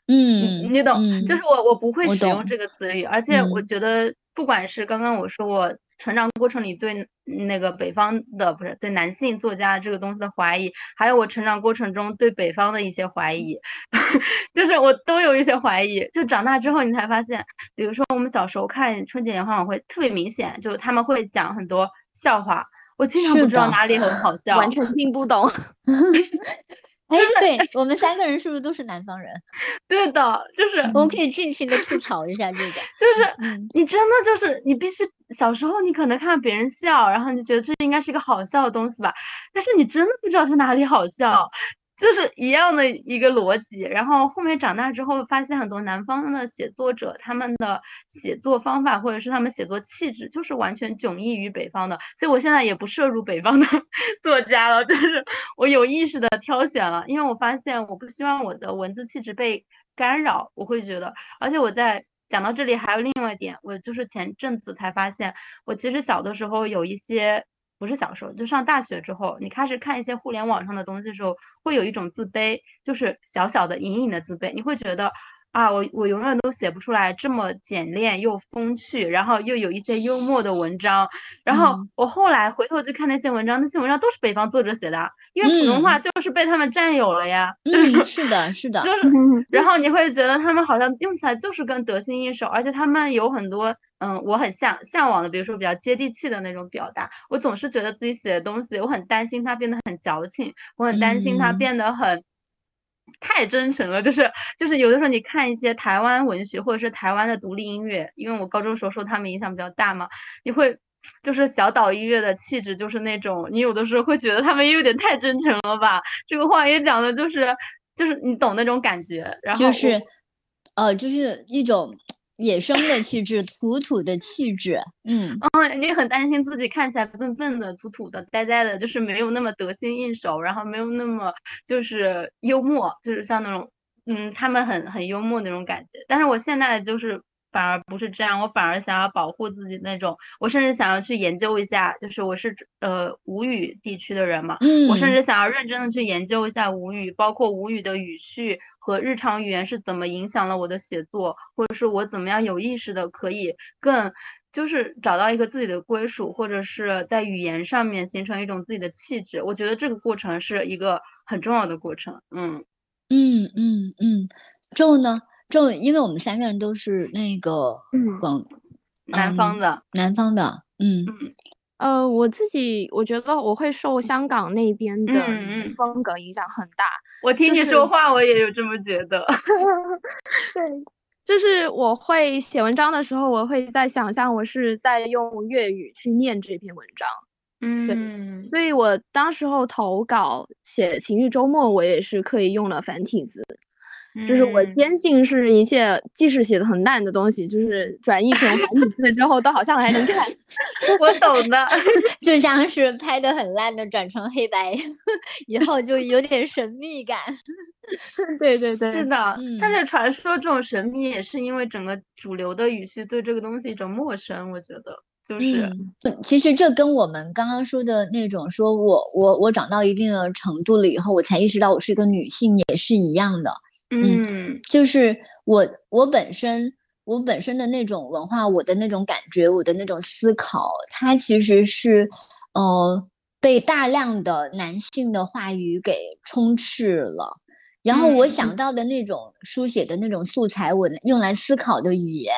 嗯，你懂，就是我我不会使用这个词语，而且我觉得不管是刚刚我说我成长过程里对那个北方的不是对男性作家这个东西的怀疑，还有我成长过程中对北方的一些怀疑，就是我都有一些怀疑。就长大之后你才发现，比如说我们小时候看春节联欢晚会，特别明显，就是他们会讲很多笑话。我经常不知道哪里很好笑，完全听不懂。哎，对我们三个人是不是都是南方人？对的，就是我们可以尽情的吐槽一下这个。就是你真的就是你必须小时候你可能看到别人笑，然后你就觉得这应该是一个好笑的东西吧，但是你真的不知道它哪里好笑。就是一样的一个逻辑，然后后面长大之后发现很多南方的写作者，他们的写作方法或者是他们写作气质，就是完全迥异于北方的，所以我现在也不摄入北方的 作家了，就是我有意识的挑选了，因为我发现我不希望我的文字气质被干扰，我会觉得，而且我在讲到这里还有另外一点，我就是前阵子才发现，我其实小的时候有一些。不是小时候，就上大学之后，你开始看一些互联网上的东西的时候，会有一种自卑，就是小小的、隐隐的自卑。你会觉得，啊，我我永远都写不出来这么简练又风趣，然后又有一些幽默的文章。然后我后来回头去看那些文章，那些文章都是北方作者写的，因为普通话就是被他们占有了呀。嗯，是的，是的。就是，然后你会觉得他们好像用起来就是更得心应手，而且他们有很多嗯，我很向向往的，比如说比较接地气的那种表达。我总是觉得自己写的东西，我很担心它变得很矫情，我很担心它变得很。太真诚了，就是就是有的时候你看一些台湾文学或者是台湾的独立音乐，因为我高中时候受他们影响比较大嘛，你会就是小岛音乐的气质就是那种，你有的时候会觉得他们有点太真诚了吧，这个话也讲的就是就是你懂那种感觉，然后就是呃就是一种。野生的气质，土土的气质，嗯，哦，你很担心自己看起来笨笨的、土土的、呆呆的，就是没有那么得心应手，然后没有那么就是幽默，就是像那种，嗯，他们很很幽默那种感觉。但是我现在就是。反而不是这样，我反而想要保护自己那种，我甚至想要去研究一下，就是我是呃吴语地区的人嘛，嗯，我甚至想要认真的去研究一下吴语，包括吴语的语序和日常语言是怎么影响了我的写作，或者是我怎么样有意识的可以更就是找到一个自己的归属，或者是在语言上面形成一种自己的气质，我觉得这个过程是一个很重要的过程，嗯。嗯嗯嗯，之后呢？就因为我们三个人都是那个广南方的，南方的，嗯嗯，呃，我自己我觉得我会受香港那边的风格影响很大。我听你说话，我也有这么觉得。对，就是我会写文章的时候，我会在想象我是在用粤语去念这篇文章。嗯，对，所以我当时候投稿写《情欲周末》，我也是刻意用了繁体字。就是我坚信是一切，即使写的很烂的东西，就是转译成繁体字之后，都好像还能看。我懂的，就像是拍的很烂的转成黑白，以后就有点神秘感。对对对，是的。但是传说这种神秘也是因为整个主流的语序对这个东西一种陌生，我觉得就是。其实这跟我们刚刚说的那种，说我我我长到一定的程度了以后，我才意识到我是一个女性，也是一样的。嗯，就是我我本身我本身的那种文化，我的那种感觉，我的那种思考，它其实是呃被大量的男性的话语给充斥了。然后我想到的那种书写的那种素材，我用来思考的语言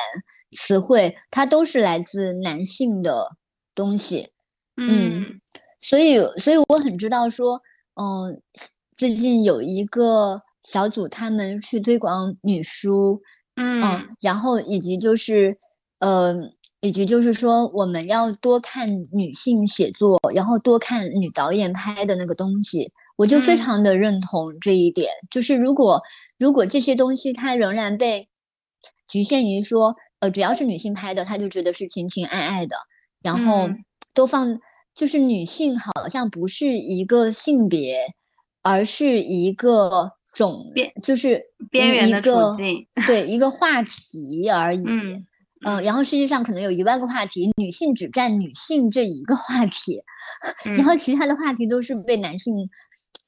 词汇，它都是来自男性的东西。嗯，所以所以我很知道说，嗯，最近有一个。小组他们去推广女书，嗯，然后以及就是，呃，以及就是说，我们要多看女性写作，然后多看女导演拍的那个东西，我就非常的认同这一点。就是如果如果这些东西它仍然被局限于说，呃，只要是女性拍的，他就觉得是情情爱爱的，然后都放，就是女性好像不是一个性别，而是一个。种边就是边缘的处境，对一个话题而已。嗯嗯，然后世界上可能有一万个话题，女性只占女性这一个话题，然后其他的话题都是被男性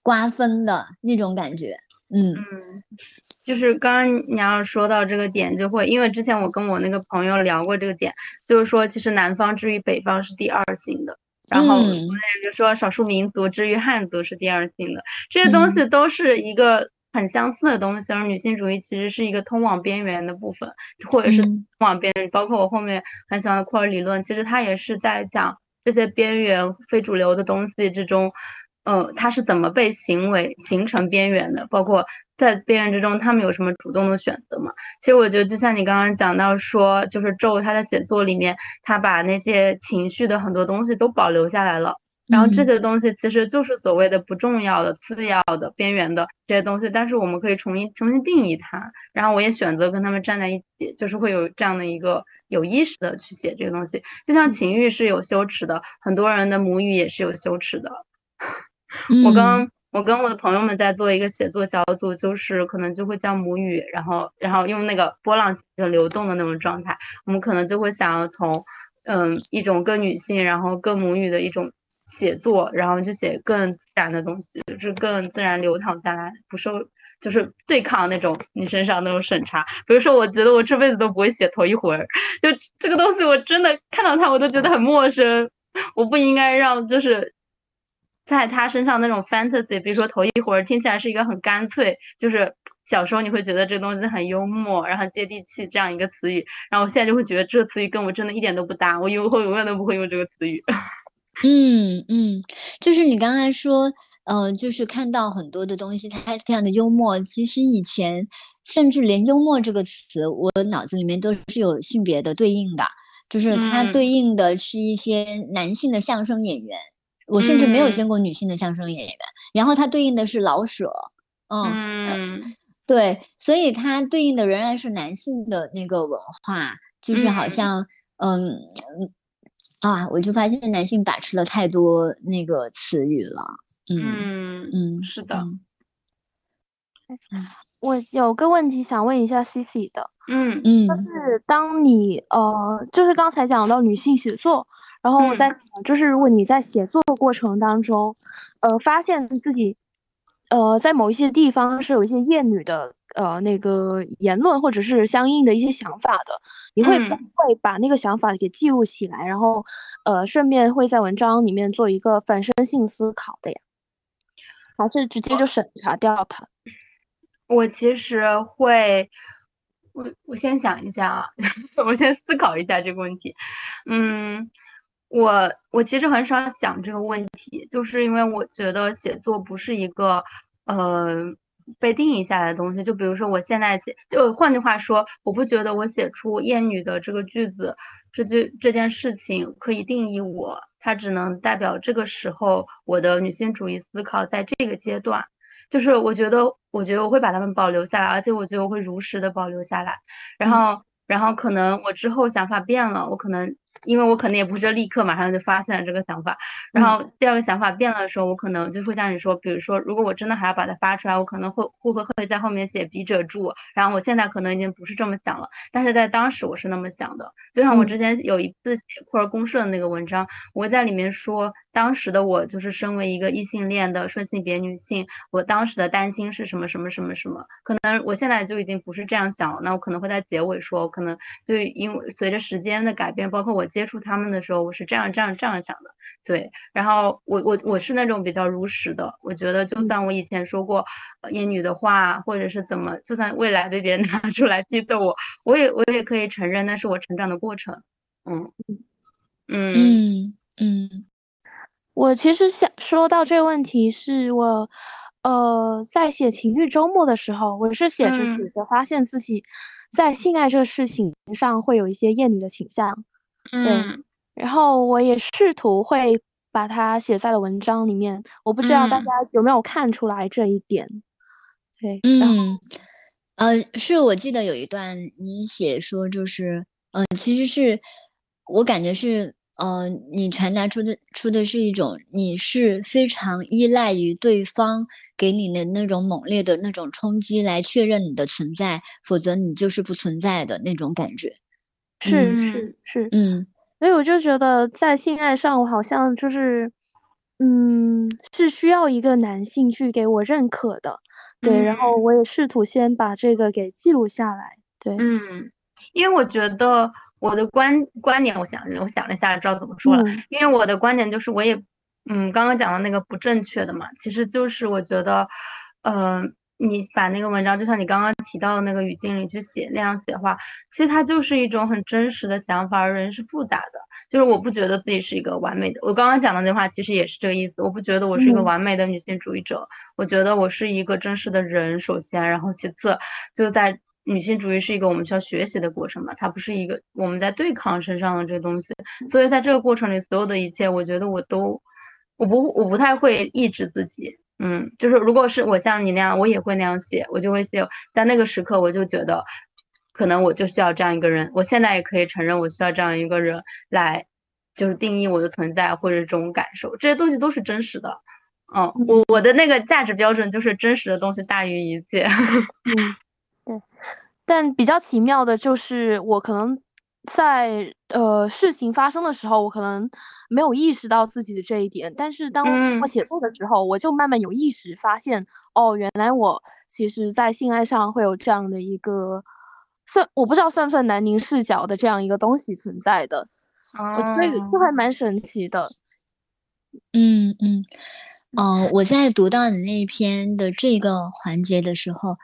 瓜分的那种感觉。嗯嗯，就是刚刚你要说到这个点，就会因为之前我跟我那个朋友聊过这个点，就是说其实南方之于北方是第二性的。然后我也就说少数民族之于汉族是第二性的，这些东西都是一个。很相似的东西，而女性主义其实是一个通往边缘的部分，或者是通往边缘。包括我后面很喜欢的库尔理论，其实它也是在讲这些边缘、非主流的东西之中，呃，他是怎么被行为形成边缘的？包括在边缘之中，他们有什么主动的选择吗？其实我觉得，就像你刚刚讲到说，就是周他的写作里面，他把那些情绪的很多东西都保留下来了。然后这些东西其实就是所谓的不重要的、次要的、边缘的这些东西，但是我们可以重新重新定义它。然后我也选择跟他们站在一起，就是会有这样的一个有意识的去写这个东西。就像情欲是有羞耻的，很多人的母语也是有羞耻的。我跟我跟我的朋友们在做一个写作小组，就是可能就会教母语，然后然后用那个波浪的流动的那种状态，我们可能就会想要从嗯一种更女性，然后更母语的一种。写作，然后就写更自然的东西，就是更自然流淌下来，不受就是对抗那种你身上那种审查。比如说，我觉得我这辈子都不会写头一回，就这个东西我真的看到它我都觉得很陌生，我不应该让就是在他身上那种 fantasy，比如说头一回听起来是一个很干脆，就是小时候你会觉得这个东西很幽默，然后接地气这样一个词语，然后我现在就会觉得这个词语跟我真的一点都不搭，我以后永远都不会用这个词语。嗯嗯，就是你刚才说。呃，就是看到很多的东西，它非常的幽默。其实以前甚至连“幽默”这个词，我脑子里面都是有性别的对应的，就是它对应的是一些男性的相声演员。我甚至没有见过女性的相声演员。然后它对应的是老舍，嗯，对，所以它对应的仍然是男性的那个文化，就是好像，嗯啊，我就发现男性把持了太多那个词语了。嗯嗯，是的。我有个问题想问一下 C C 的，嗯嗯，就是当你呃，就是刚才讲到女性写作，然后我在就是如果你在写作过程当中，呃，发现自己呃在某一些地方是有一些厌女的呃那个言论或者是相应的一些想法的，你会不会把那个想法给记录起来，然后呃顺便会在文章里面做一个反身性思考的呀？还是直接就审查掉它。我其实会，我我先想一下啊，我先思考一下这个问题。嗯，我我其实很少想这个问题，就是因为我觉得写作不是一个呃被定义下来的东西。就比如说我现在写，就换句话说，我不觉得我写出厌女的这个句子，这句这件事情可以定义我。它只能代表这个时候我的女性主义思考，在这个阶段，就是我觉得，我觉得我会把它们保留下来，而且我觉得我会如实的保留下来，然后，然后可能我之后想法变了，我可能。因为我可能也不是立刻马上就发现了这个想法，然后第二个想法变了的时候，我可能就会像你说，比如说，如果我真的还要把它发出来，我可能会会不会在后面写笔者注，然后我现在可能已经不是这么想了，但是在当时我是那么想的。就像我之前有一次写库尔公社的那个文章，我在里面说，当时的我就是身为一个异性恋的顺性别女性，我当时的担心是什么什么什么什么，可能我现在就已经不是这样想了。那我可能会在结尾说，可能对因为随着时间的改变，包括我。接触他们的时候，我是这样这样这样想的，对。然后我我我是那种比较如实的，我觉得就算我以前说过厌女的话，或者是怎么，就算未来被别人拿出来批斗我，我也我也可以承认那是我成长的过程。嗯嗯嗯嗯。我其实想说到这个问题，是我呃在写情欲周末的时候，我是写着写着发现自己在性爱这个事情上会有一些厌女的倾向。对，然后我也试图会把它写在了文章里面，我不知道大家有没有看出来这一点。对，嗯，呃，是我记得有一段你写说，就是，嗯，其实是我感觉是，呃，你传达出的出的是一种，你是非常依赖于对方给你的那种猛烈的那种冲击来确认你的存在，否则你就是不存在的那种感觉。是是是，嗯，所以我就觉得在性爱上，我好像就是，嗯，是需要一个男性去给我认可的，对，然后我也试图先把这个给记录下来，对，嗯，因为我觉得我的观观点，我想我想了一下，知道怎么说了，因为我的观点就是，我也，嗯，刚刚讲的那个不正确的嘛，其实就是我觉得，嗯。你把那个文章，就像你刚刚提到的那个语境里去写那样写的话，其实它就是一种很真实的想法。而人是复杂的，就是我不觉得自己是一个完美的。我刚刚讲的那话其实也是这个意思。我不觉得我是一个完美的女性主义者，我觉得我是一个真实的人。首先，然后其次，就在女性主义是一个我们需要学习的过程嘛，它不是一个我们在对抗身上的这个东西。所以在这个过程里，所有的一切，我觉得我都，我不，我不太会抑制自己。嗯，就是如果是我像你那样，我也会那样写，我就会写，在那个时刻我就觉得，可能我就需要这样一个人。我现在也可以承认，我需要这样一个人来，就是定义我的存在或者这种感受，这些东西都是真实的。嗯，我我的那个价值标准就是真实的东西大于一切。嗯，对。但比较奇妙的就是，我可能在呃事情发生的时候，我可能没有意识到自己的这一点，但是当我写作的时候，我就慢慢有意识发现，哦，原来我其实在性爱上会有这样的一个算我不知道算不算南宁视角的这样一个东西存在的，我觉得这还蛮神奇的。嗯嗯，哦，我在读到你那篇的这个环节的时候，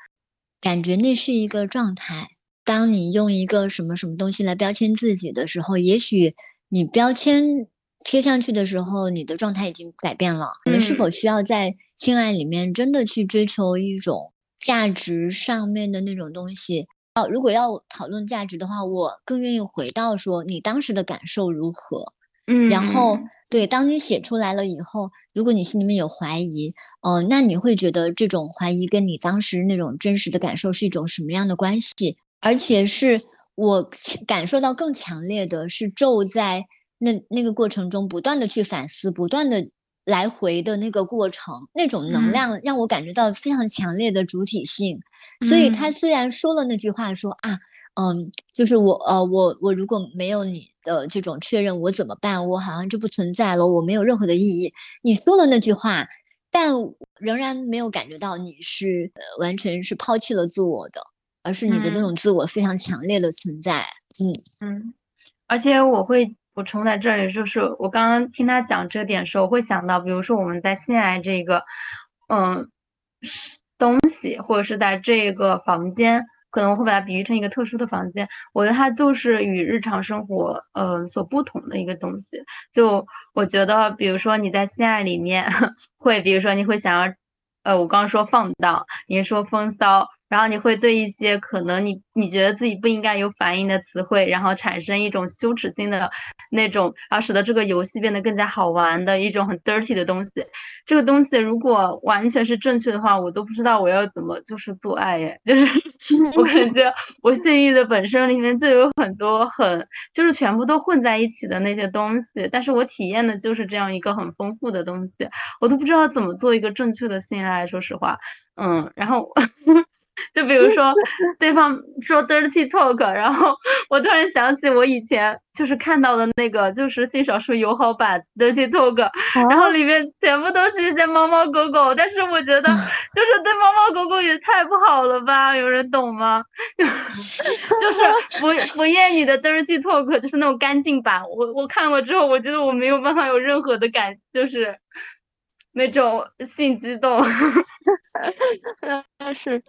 感觉那是一个状态。当你用一个什么什么东西来标签自己的时候，也许你标签贴上去的时候，你的状态已经改变了。我们是否需要在性爱里面真的去追求一种价值上面的那种东西？哦，如果要讨论价值的话，我更愿意回到说你当时的感受如何。嗯，然后对，当你写出来了以后，如果你心里面有怀疑，哦，那你会觉得这种怀疑跟你当时那种真实的感受是一种什么样的关系？而且是我感受到更强烈的是，咒在那那个过程中不断的去反思，不断的来回的那个过程，那种能量让我感觉到非常强烈的主体性。所以他虽然说了那句话，说啊，嗯，就是我呃，我我如果没有你的这种确认，我怎么办？我好像就不存在了，我没有任何的意义。你说了那句话，但仍然没有感觉到你是完全是抛弃了自我的。而是你的那种自我非常强烈的存在，嗯嗯，而且我会补充在这里，就是我刚刚听他讲这点时候，我会想到，比如说我们在性爱这个，嗯，东西，或者是在这个房间，可能我会把它比喻成一个特殊的房间，我觉得它就是与日常生活，呃，所不同的一个东西。就我觉得，比如说你在性爱里面，会，比如说你会想要，呃，我刚刚说放荡，你说风骚。然后你会对一些可能你你觉得自己不应该有反应的词汇，然后产生一种羞耻心的那种，然后使得这个游戏变得更加好玩的一种很 dirty 的东西。这个东西如果完全是正确的话，我都不知道我要怎么就是做爱耶，就是 我感觉我性欲的本身里面就有很多很就是全部都混在一起的那些东西，但是我体验的就是这样一个很丰富的东西，我都不知道怎么做一个正确的性爱，说实话，嗯，然后。就比如说，对方说 dirty talk，然后我突然想起我以前就是看到的那个，就是性少数友好版 dirty talk，然后里面全部都是一些猫猫狗狗，但是我觉得 就是对猫猫狗狗也太不好了吧？有人懂吗？就是 不不厌你的 dirty talk，就是那种干净版。我我看过之后，我觉得我没有办法有任何的感，就是那种性激动。但是。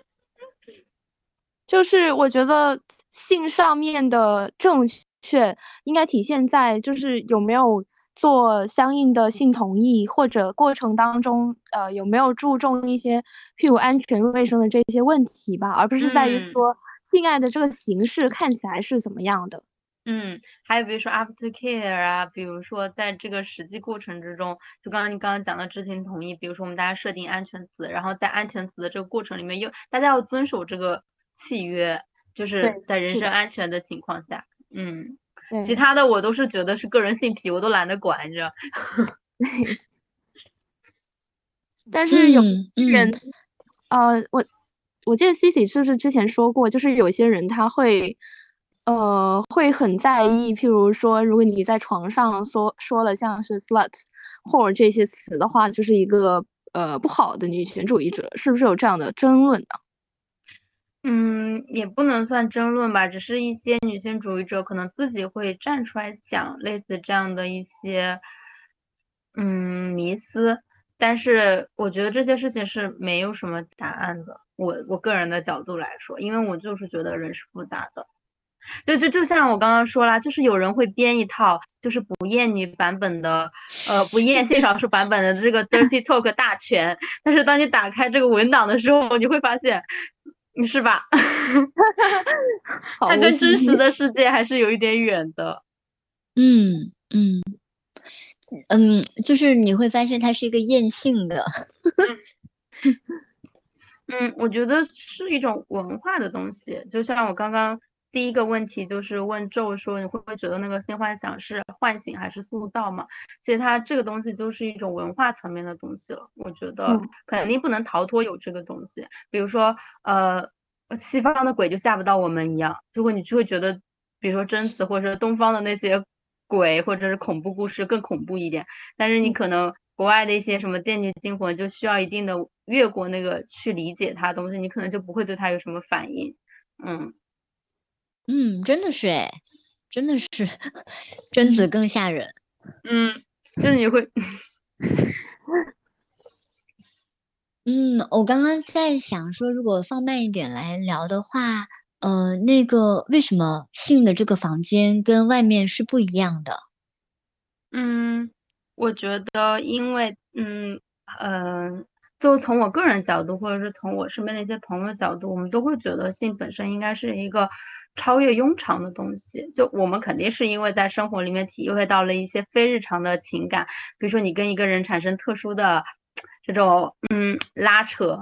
就是我觉得性上面的正确应该体现在就是有没有做相应的性同意，或者过程当中呃有没有注重一些譬如安全卫生的这些问题吧，而不是在于说性爱的这个形式看起来是怎么样的。嗯，还有比如说 after care 啊，比如说在这个实际过程之中，就刚刚你刚刚讲的知情同意，比如说我们大家设定安全词，然后在安全词的这个过程里面，又大家要遵守这个。契约就是在人身安全的情况下，嗯，其他的我都是觉得是个人性癖，我都懒得管，你知道。但是有人，呃，我我记得 Cici 是不是之前说过，就是有些人他会，呃，会很在意，譬如说，如果你在床上说说了像是 slut 或者这些词的话，就是一个呃不好的女权主义者，是不是有这样的争论呢？嗯，也不能算争论吧，只是一些女性主义者可能自己会站出来讲类似这样的一些，嗯，迷思。但是我觉得这些事情是没有什么答案的。我我个人的角度来说，因为我就是觉得人是复杂的。就就就像我刚刚说啦，就是有人会编一套，就是不厌女版本的，呃，不厌性少数版本的这个 dirty talk 大全。但是当你打开这个文档的时候，你会发现。你是吧？它跟真实的世界还是有一点远的。嗯嗯嗯，就是你会发现它是一个厌性的。嗯，我觉得是一种文化的东西，就像我刚刚。第一个问题就是问咒说你会不会觉得那个性幻想是唤醒还是塑造嘛？其实它这个东西就是一种文化层面的东西了，我觉得肯定不能逃脱有这个东西。比如说呃，西方的鬼就吓不到我们一样，如果你就会觉得比如说贞子或者是东方的那些鬼或者是恐怖故事更恐怖一点，但是你可能国外的一些什么电锯惊魂就需要一定的越过那个去理解它东西，你可能就不会对它有什么反应。嗯嗯，真的是哎，真的是 贞子更吓人。嗯，就是你会。嗯，我刚刚在想说，如果放慢一点来聊的话，呃，那个为什么性的这个房间跟外面是不一样的？嗯，我觉得，因为，嗯呃，就从我个人角度，或者是从我身边的一些朋友角度，我们都会觉得性本身应该是一个超越庸常的东西。就我们肯定是因为在生活里面体会到了一些非日常的情感，比如说你跟一个人产生特殊的。这种嗯拉扯，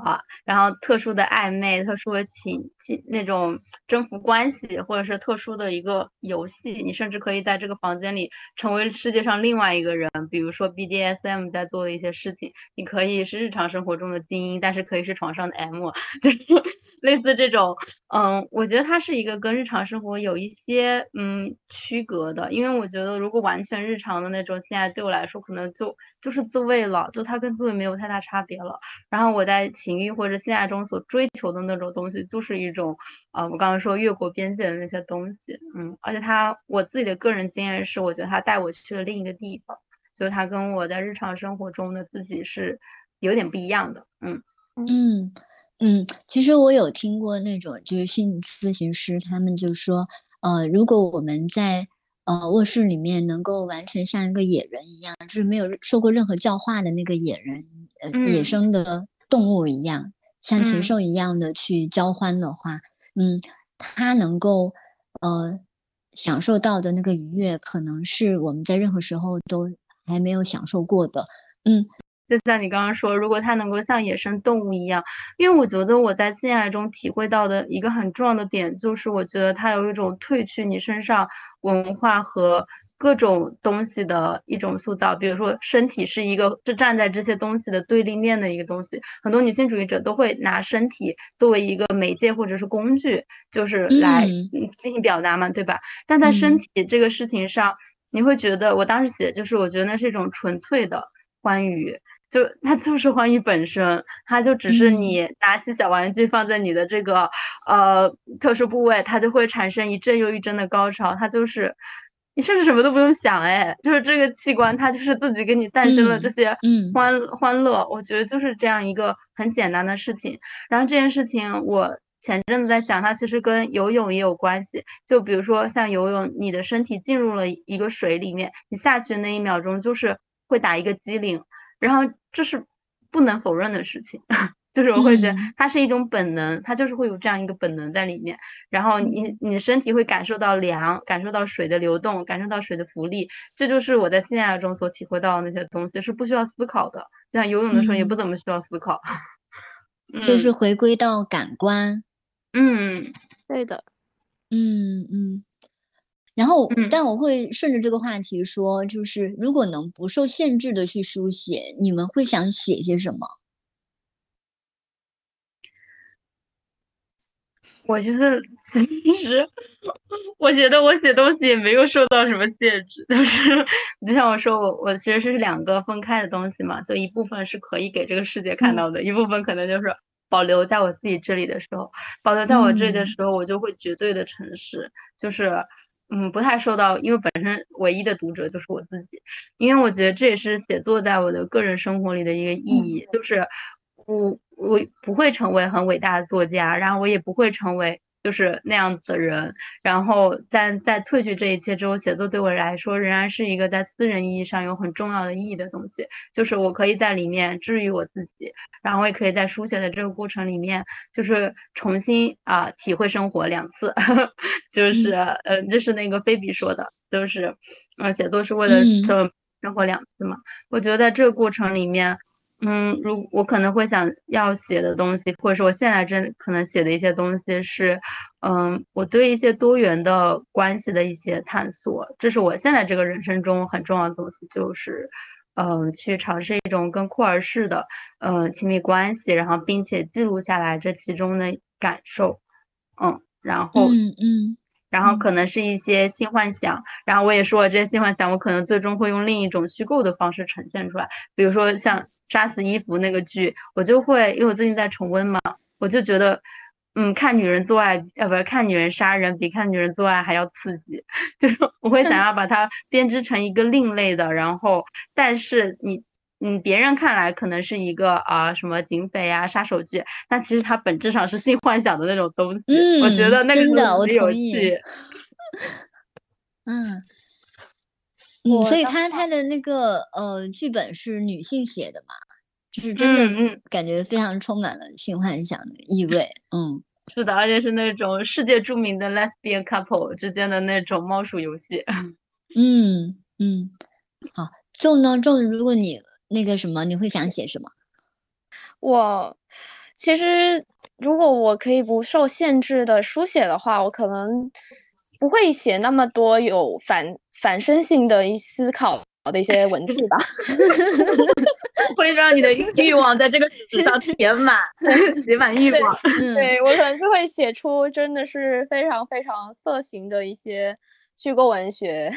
然后特殊的暧昧、特殊的情情那种征服关系，或者是特殊的一个游戏，你甚至可以在这个房间里成为世界上另外一个人。比如说 BDSM 在做的一些事情，你可以是日常生活中的精英，但是可以是床上的 M，就是类似这种。嗯，我觉得它是一个跟日常生活有一些嗯区隔的，因为我觉得如果完全日常的那种性爱对我来说，可能就就是自慰了，就它跟自慰没有太大。大差别了。然后我在情欲或者性爱中所追求的那种东西，就是一种，呃，我刚刚说越过边界的那些东西，嗯，而且他我自己的个人经验是，我觉得他带我去了另一个地方，就他跟我在日常生活中的自己是有点不一样的，嗯嗯嗯。其实我有听过那种就是性咨询师，他们就说，呃，如果我们在呃卧室里面能够完全像一个野人一样，就是没有受过任何教化的那个野人。呃野生的动物一样，像禽兽一样的去交欢的话，嗯，他能够呃享受到的那个愉悦，可能是我们在任何时候都还没有享受过的，嗯。就像你刚刚说，如果它能够像野生动物一样，因为我觉得我在性爱中体会到的一个很重要的点，就是我觉得它有一种褪去你身上文化和各种东西的一种塑造。比如说，身体是一个是站在这些东西的对立面的一个东西，很多女性主义者都会拿身体作为一个媒介或者是工具，就是来进行表达嘛，对吧？但在身体这个事情上，你会觉得我当时写就是我觉得那是一种纯粹的欢愉。就它就是欢愉本身，它就只是你拿起小玩具放在你的这个呃特殊部位，它就会产生一阵又一阵的高潮。它就是你甚至什么都不用想，哎，就是这个器官它就是自己给你诞生了这些欢欢乐。我觉得就是这样一个很简单的事情。然后这件事情我前阵子在想，它其实跟游泳也有关系。就比如说像游泳，你的身体进入了一个水里面，你下去那一秒钟就是会打一个激灵。然后这是不能否认的事情，就是我会觉得它是一种本能，它就是会有这样一个本能在里面。然后你你身体会感受到凉，感受到水的流动，感受到水的浮力，这就是我在性爱中所体会到的那些东西，是不需要思考的。就像游泳的时候也不怎么需要思考，就是回归到感官。嗯，对的。嗯嗯。然后，但我会顺着这个话题说，就是如果能不受限制的去书写，你们会想写些什么？我觉得 其实，我觉得我写东西也没有受到什么限制，就是 就像我说，我我其实是两个分开的东西嘛，就一部分是可以给这个世界看到的，一部分可能就是保留在我自己这里的时候，保留在我这里的时候，我就会绝对的诚实，就是。嗯，不太受到，因为本身唯一的读者就是我自己，因为我觉得这也是写作在我的个人生活里的一个意义，就是我我不会成为很伟大的作家，然后我也不会成为。就是那样子的人，然后在在褪去这一切之后，写作对我来说仍然是一个在私人意义上有很重要的意义的东西。就是我可以在里面治愈我自己，然后我也可以在书写的这个过程里面，就是重新啊体会生活两次。就是呃，这是那个菲比说的，就是呃，写作是为了生活两次嘛。我觉得在这个过程里面。嗯，如我可能会想要写的东西，或者是我现在真可能写的一些东西是，嗯，我对一些多元的关系的一些探索，这是我现在这个人生中很重要的东西，就是，嗯，去尝试一种跟库尔式的，嗯，亲密关系，然后并且记录下来这其中的感受，嗯，然后，嗯嗯。然后可能是一些性幻想，然后我也说了这些性幻想，我可能最终会用另一种虚构的方式呈现出来，比如说像《杀死伊芙》那个剧，我就会因为我最近在重温嘛，我就觉得。嗯，看女人做爱，呃，不是看女人杀人，比看女人做爱还要刺激。就是我会想要把它编织成一个另类的，然后，但是你，嗯，别人看来可能是一个啊什么警匪啊杀手剧，但其实它本质上是性幻想的那种东西。嗯，我觉得那个真的，我同意。嗯，嗯，所以他他的那个呃剧本是女性写的嘛？就是真的，感觉非常充满了性幻想的意味。嗯，是的，而且是那种世界著名的 lesbian couple 之间的那种猫鼠游戏。嗯嗯，好，仲呢？仲，如果你那个什么，你会想写什么？我其实，如果我可以不受限制的书写的话，我可能不会写那么多有反反身性的一思考。的一些文字吧，会让你的欲望在这个纸上填满，写满欲望。对我可能就会写出真的是非常非常色情的一些虚构文学，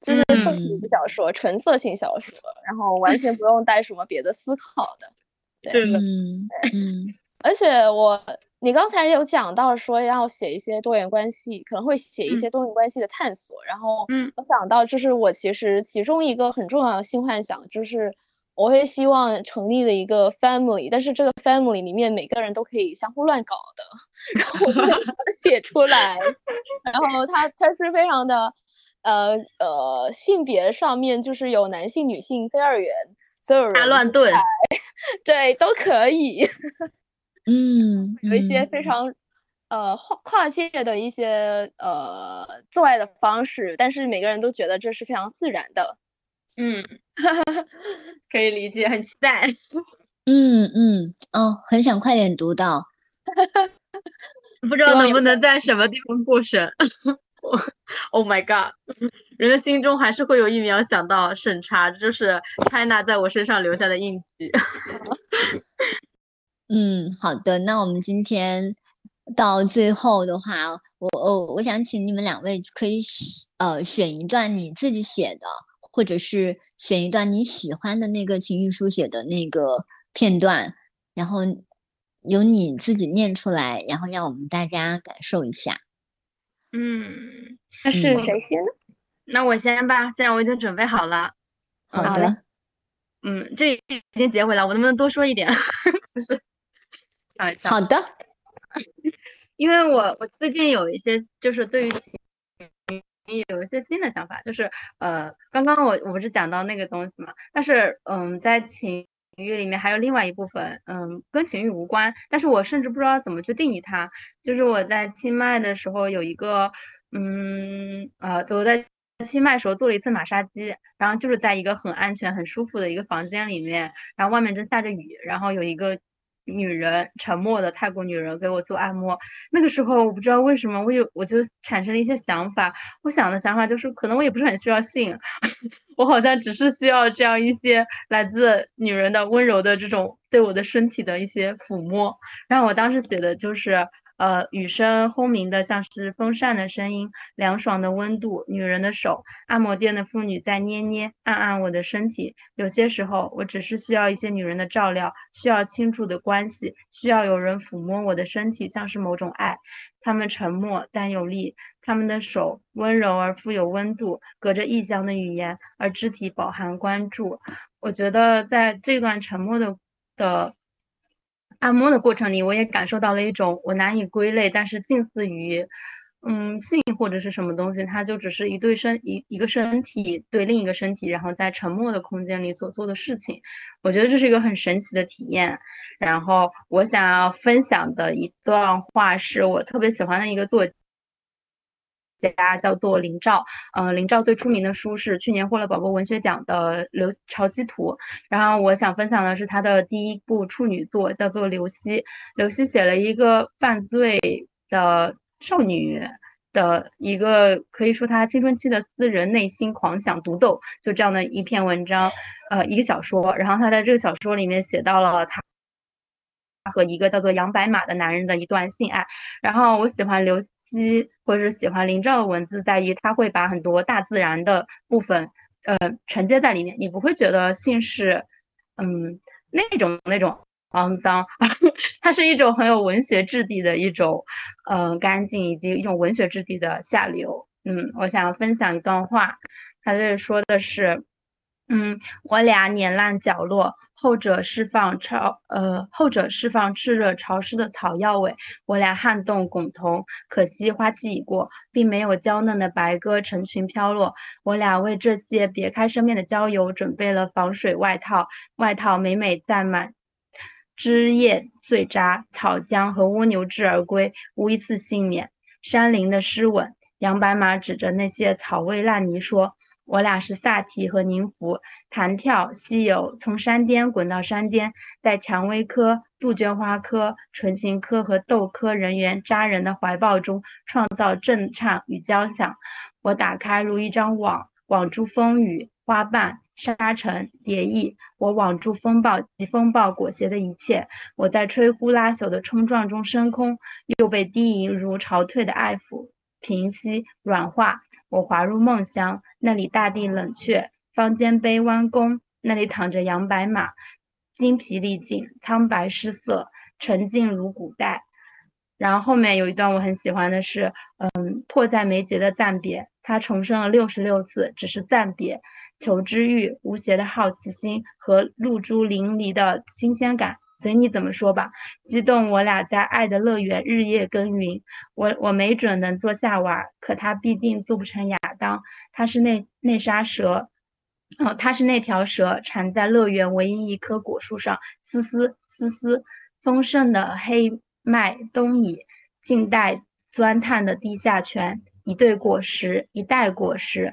就是色情小说，纯色情小说，然后完全不用带什么别的思考的。对嗯，而且我。你刚才有讲到说要写一些多元关系，可能会写一些多元关系的探索。然后，我想到就是我其实其中一个很重要的性幻想，就是我会希望成立的一个 family，但是这个 family 里面每个人都可以相互乱搞的，然后我会写出来。然后它它是非常的，呃呃，性别上面就是有男性、女性、非二元，所有人大乱炖，对，都可以。嗯，有一些非常呃跨跨界的一些呃做爱的方式，但是每个人都觉得这是非常自然的。嗯，可以理解，很期待。嗯嗯哦，很想快点读到。不知道能不能在什么地方过审？Oh my god！人的心中还是会有一秒想到审查，就是 China 在我身上留下的印记。嗯，好的。那我们今天到最后的话，我我我想请你们两位可以呃选一段你自己写的，或者是选一段你喜欢的那个情绪书写的那个片段，然后由你自己念出来，然后让我们大家感受一下。嗯，那是谁先？那我先吧，这样我已经准备好了。好的。嗯，这已经截回来，我能不能多说一点？就是。好的，因为我我最近有一些就是对于情有一些新的想法，就是呃刚刚我我不是讲到那个东西嘛，但是嗯在情欲里面还有另外一部分嗯跟情欲无关，但是我甚至不知道怎么去定义它，就是我在清迈的时候有一个嗯呃我在清迈时候做了一次马杀鸡，然后就是在一个很安全很舒服的一个房间里面，然后外面正下着雨，然后有一个。女人，沉默的泰国女人给我做按摩。那个时候，我不知道为什么，我有我就产生了一些想法。我想的想法就是，可能我也不是很需要性，我好像只是需要这样一些来自女人的温柔的这种对我的身体的一些抚摸。然后我当时写的就是。呃，雨声轰鸣的，像是风扇的声音，凉爽的温度，女人的手，按摩店的妇女在捏捏按按我的身体。有些时候，我只是需要一些女人的照料，需要倾注的关系，需要有人抚摸我的身体，像是某种爱。他们沉默但有力，他们的手温柔而富有温度，隔着异乡的语言，而肢体饱含关注。我觉得在这段沉默的的。按摩的过程里，我也感受到了一种我难以归类，但是近似于，嗯，性或者是什么东西，它就只是一对身一一个身体对另一个身体，然后在沉默的空间里所做的事情。我觉得这是一个很神奇的体验。然后我想要分享的一段话，是我特别喜欢的一个作。家叫做林兆，呃，林兆最出名的书是去年获了宝宝文学奖的《刘潮汐图》，然后我想分享的是他的第一部处女作，叫做《刘希》。刘希写了一个犯罪的少女的一个，可以说她青春期的私人内心狂想独奏，就这样的一篇文章，呃，一个小说。然后他在这个小说里面写到了他。和一个叫做杨白马的男人的一段性爱，然后我喜欢刘析或者是喜欢林兆的文字，在于他会把很多大自然的部分，呃，承接在里面，你不会觉得性是，嗯，那种那种肮脏，它是一种很有文学质地的一种，呃，干净以及一种文学质地的下流。嗯，我想分享一段话，他这说的是，嗯，我俩碾烂角落。后者释放潮，呃，后者释放炽热潮湿的草药味。我俩撼动拱桐，可惜花期已过，并没有娇嫩的白鸽成群飘落。我俩为这些别开生面的郊游准备了防水外套，外套每每载满枝叶碎渣、草浆和蜗牛汁而归，无一次幸免。山林的湿吻，杨白马指着那些草味烂泥说。我俩是萨提和宁芙，弹跳、西游，从山巅滚到山巅，在蔷薇科、杜鹃花科、唇形科和豆科人员扎人的怀抱中创造震颤与交响。我打开如一张网，网住风雨、花瓣、沙尘、蝶翼。我网住风暴及风暴裹挟的一切。我在吹呼拉朽的冲撞中升空，又被低吟如潮退的爱抚平息、软化。我滑入梦乡，那里大地冷却，方尖碑弯弓，那里躺着杨白马，精疲力尽，苍白失色，沉静如古代。然后后面有一段我很喜欢的是，嗯，迫在眉睫的暂别，他重生了六十六次，只是暂别，求知欲，无邪的好奇心和露珠淋漓的新鲜感。随你怎么说吧，激动我俩在爱的乐园日夜耕耘。我我没准能做夏娃，可他必定做不成亚当。他是那那沙蛇，哦，他是那条蛇缠在乐园唯一一棵果树上，丝丝丝丝。丰盛的黑麦东倚，静待钻探的地下泉。一对果实，一袋果实，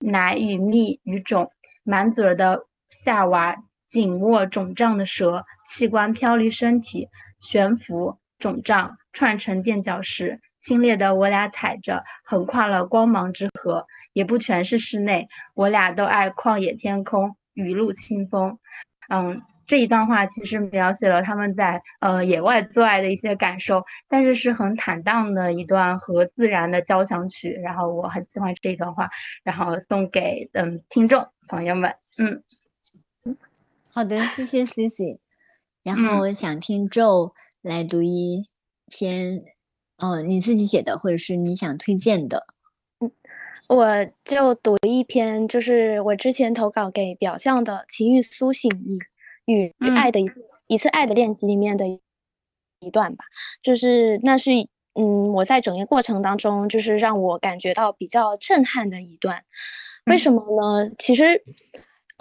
奶与蜜与种，满嘴的夏娃紧握肿胀的蛇。器官飘离身体，悬浮肿胀，串成垫脚石。清冽的我俩踩着，横跨了光芒之河。也不全是室内，我俩都爱旷野天空，雨露清风。嗯，这一段话其实描写了他们在呃野外做爱的一些感受，但是是很坦荡的一段和自然的交响曲。然后我很喜欢这一段话，然后送给嗯听众朋友们。嗯，好的，谢谢 Cici。然后想听 Joe 来读一篇，哦，你自己写的，或者是你想推荐的。嗯，我就读一篇，就是我之前投稿给表象的《情欲苏醒与与爱的一一次爱的练习》里面的一段吧。就是那是，嗯，我在整个过程当中，就是让我感觉到比较震撼的一段。为什么呢？其实。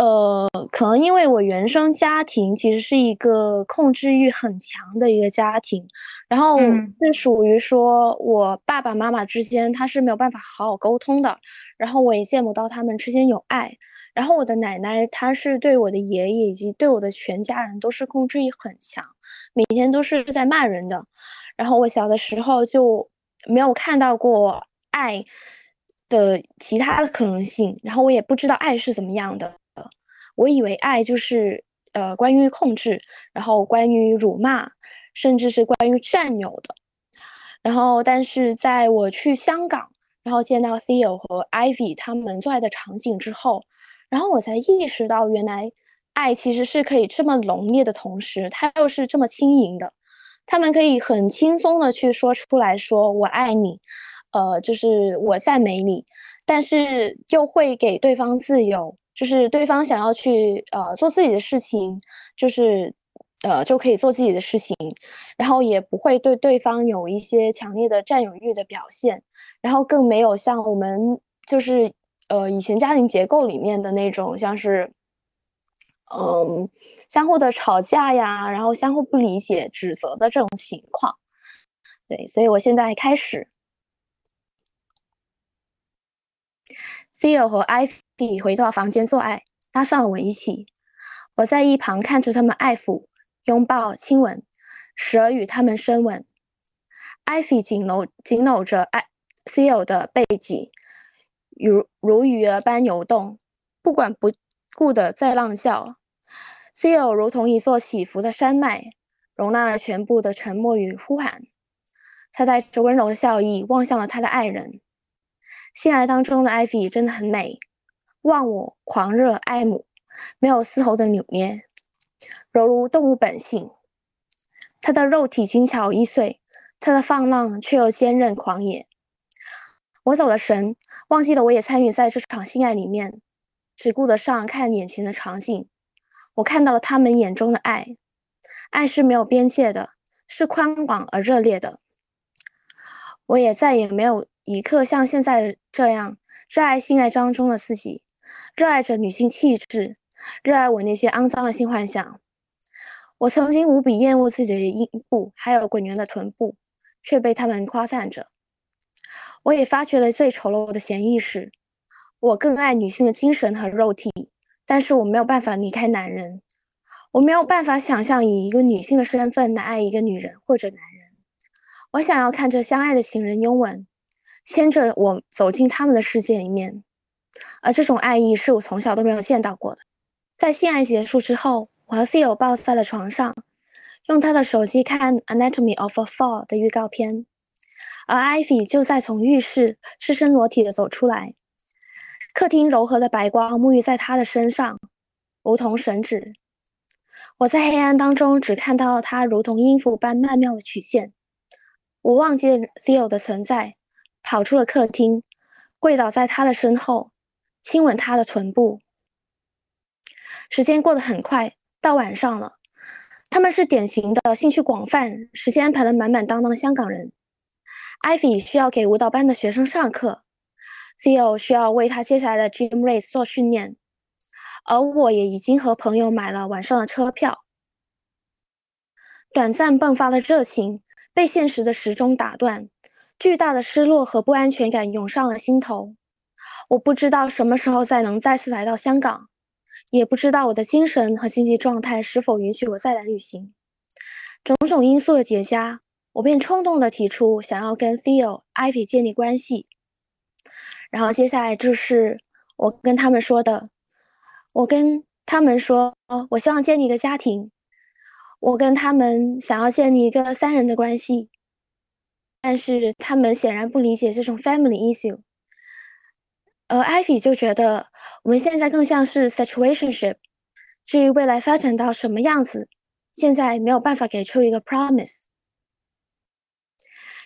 呃，可能因为我原生家庭其实是一个控制欲很强的一个家庭，然后是属于说我爸爸妈妈之间他是没有办法好好沟通的，然后我也见不到他们之间有爱，然后我的奶奶她是对我的爷爷以及对我的全家人都是控制欲很强，每天都是在骂人的，然后我小的时候就没有看到过爱的其他的可能性，然后我也不知道爱是怎么样的。我以为爱就是呃关于控制，然后关于辱骂，甚至是关于占有的。然后，但是在我去香港，然后见到 Theo 和 Ivy 他们做爱的场景之后，然后我才意识到，原来爱其实是可以这么浓烈的同时，它又是这么轻盈的。他们可以很轻松的去说出来说我爱你，呃，就是我赞美你，但是又会给对方自由。就是对方想要去呃做自己的事情，就是呃就可以做自己的事情，然后也不会对对方有一些强烈的占有欲的表现，然后更没有像我们就是呃以前家庭结构里面的那种像是嗯相互的吵架呀，然后相互不理解、指责的这种情况。对，所以我现在开始，Theo 和 Ivy。回到房间做爱，搭上了我一起。我在一旁看着他们爱抚、拥抱、亲吻，时而与他们深吻。Ivy 紧搂紧搂着 I Theo 的背脊，如如鱼儿般游动，不管不顾的在浪叫。Theo 如同一座起伏的山脉，容纳了全部的沉默与呼喊。他带着温柔的笑意望向了他的爱人。性爱当中的艾菲真的很美，忘我、狂热、爱慕，没有丝毫的扭捏，柔如动物本性。他的肉体精巧易碎，他的放浪却又坚韧狂野。我走了神，忘记了我也参与在这场性爱里面，只顾得上看眼前的场景。我看到了他们眼中的爱，爱是没有边界的，是宽广而热烈的。我也再也没有一刻像现在这样热爱性爱当中的自己，热爱着女性气质，热爱我那些肮脏的性幻想。我曾经无比厌恶自己的阴部，还有滚圆的臀部，却被他们夸赞着。我也发觉了最丑陋的潜意识，我更爱女性的精神和肉体，但是我没有办法离开男人，我没有办法想象以一个女性的身份来爱一个女人或者男人。我想要看着相爱的情人拥吻，牵着我走进他们的世界里面，而这种爱意是我从小都没有见到过的。在性爱结束之后。我和 Theo 抱在了床上，用他的手机看《Anatomy of a Fall》的预告片，而 Ivy 就在从浴室赤身裸体的走出来。客厅柔和的白光沐浴在他的身上，如同神指。我在黑暗当中只看到他如同音符般曼妙的曲线。我忘记 Theo 的存在，跑出了客厅，跪倒在他的身后，亲吻他的臀部。时间过得很快。到晚上了，他们是典型的兴趣广泛、时间安排的满满当当的香港人。Ivy 需要给舞蹈班的学生上课，Theo 需要为他接下来的 Gym Race 做训练，而我也已经和朋友买了晚上的车票。短暂迸发的热情被现实的时钟打断，巨大的失落和不安全感涌上了心头。我不知道什么时候再能再次来到香港。也不知道我的精神和经济状态是否允许我再来旅行。种种因素的叠加，我便冲动地提出想要跟 Theo、Ivy 建立关系。然后接下来就是我跟他们说的，我跟他们说，我希望建立一个家庭。我跟他们想要建立一个三人的关系，但是他们显然不理解这种 family issue。而艾比就觉得我们现在更像是 situationship，至于未来发展到什么样子，现在没有办法给出一个 promise。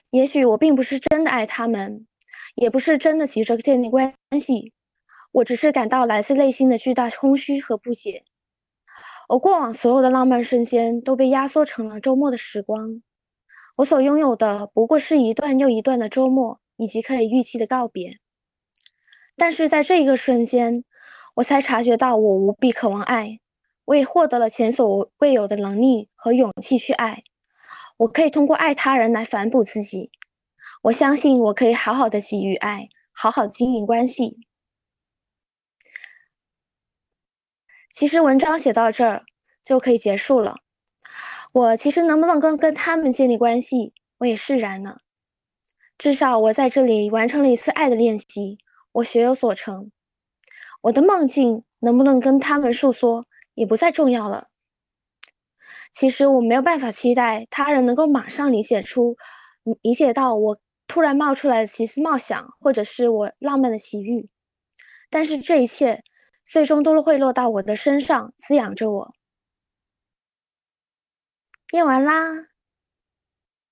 也许我并不是真的爱他们，也不是真的急着建立关系，我只是感到来自内心的巨大空虚和不解。我过往所有的浪漫瞬间都被压缩成了周末的时光，我所拥有的不过是一段又一段的周末，以及可以预期的告别。但是在这一个瞬间，我才察觉到我无比渴望爱，我也获得了前所未有的能力和勇气去爱。我可以通过爱他人来反哺自己，我相信我可以好好的给予爱，好好经营关系。其实文章写到这儿就可以结束了。我其实能不能跟跟他们建立关系，我也释然了。至少我在这里完成了一次爱的练习。我学有所成，我的梦境能不能跟他们诉说，也不再重要了。其实我没有办法期待他人能够马上理解出、理解到我突然冒出来的奇思妙想，或者是我浪漫的奇遇。但是这一切最终都会落到我的身上，滋养着我。念完啦。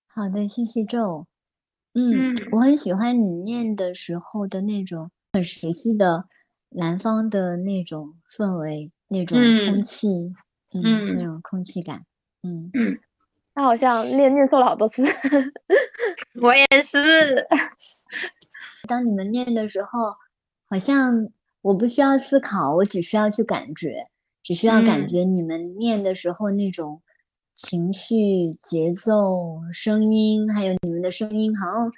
好的，谢谢周。嗯，我很喜欢你念的时候的那种很熟悉的南方的那种氛围，那种空气，嗯，那种空气感，嗯嗯，他好像念念错了好多次，我也是。当你们念的时候，好像我不需要思考，我只需要去感觉，只需要感觉你们念的时候那种。情绪、节奏、声音，还有你们的声音，好像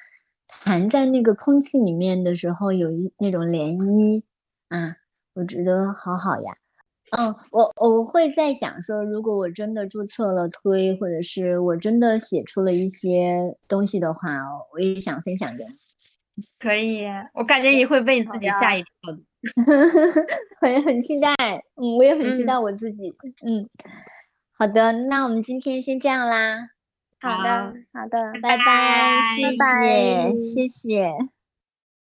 弹在那个空气里面的时候，有一那种涟漪啊，我觉得好好呀。嗯，我我会在想说，如果我真的注册了推，或者是我真的写出了一些东西的话，我也想分享给你。可以，我感觉你会被你自己吓一跳的。我也很期待，嗯，我也很期待我自己，嗯。好的，那我们今天先这样啦。好的，好的，拜拜，谢谢，谢谢。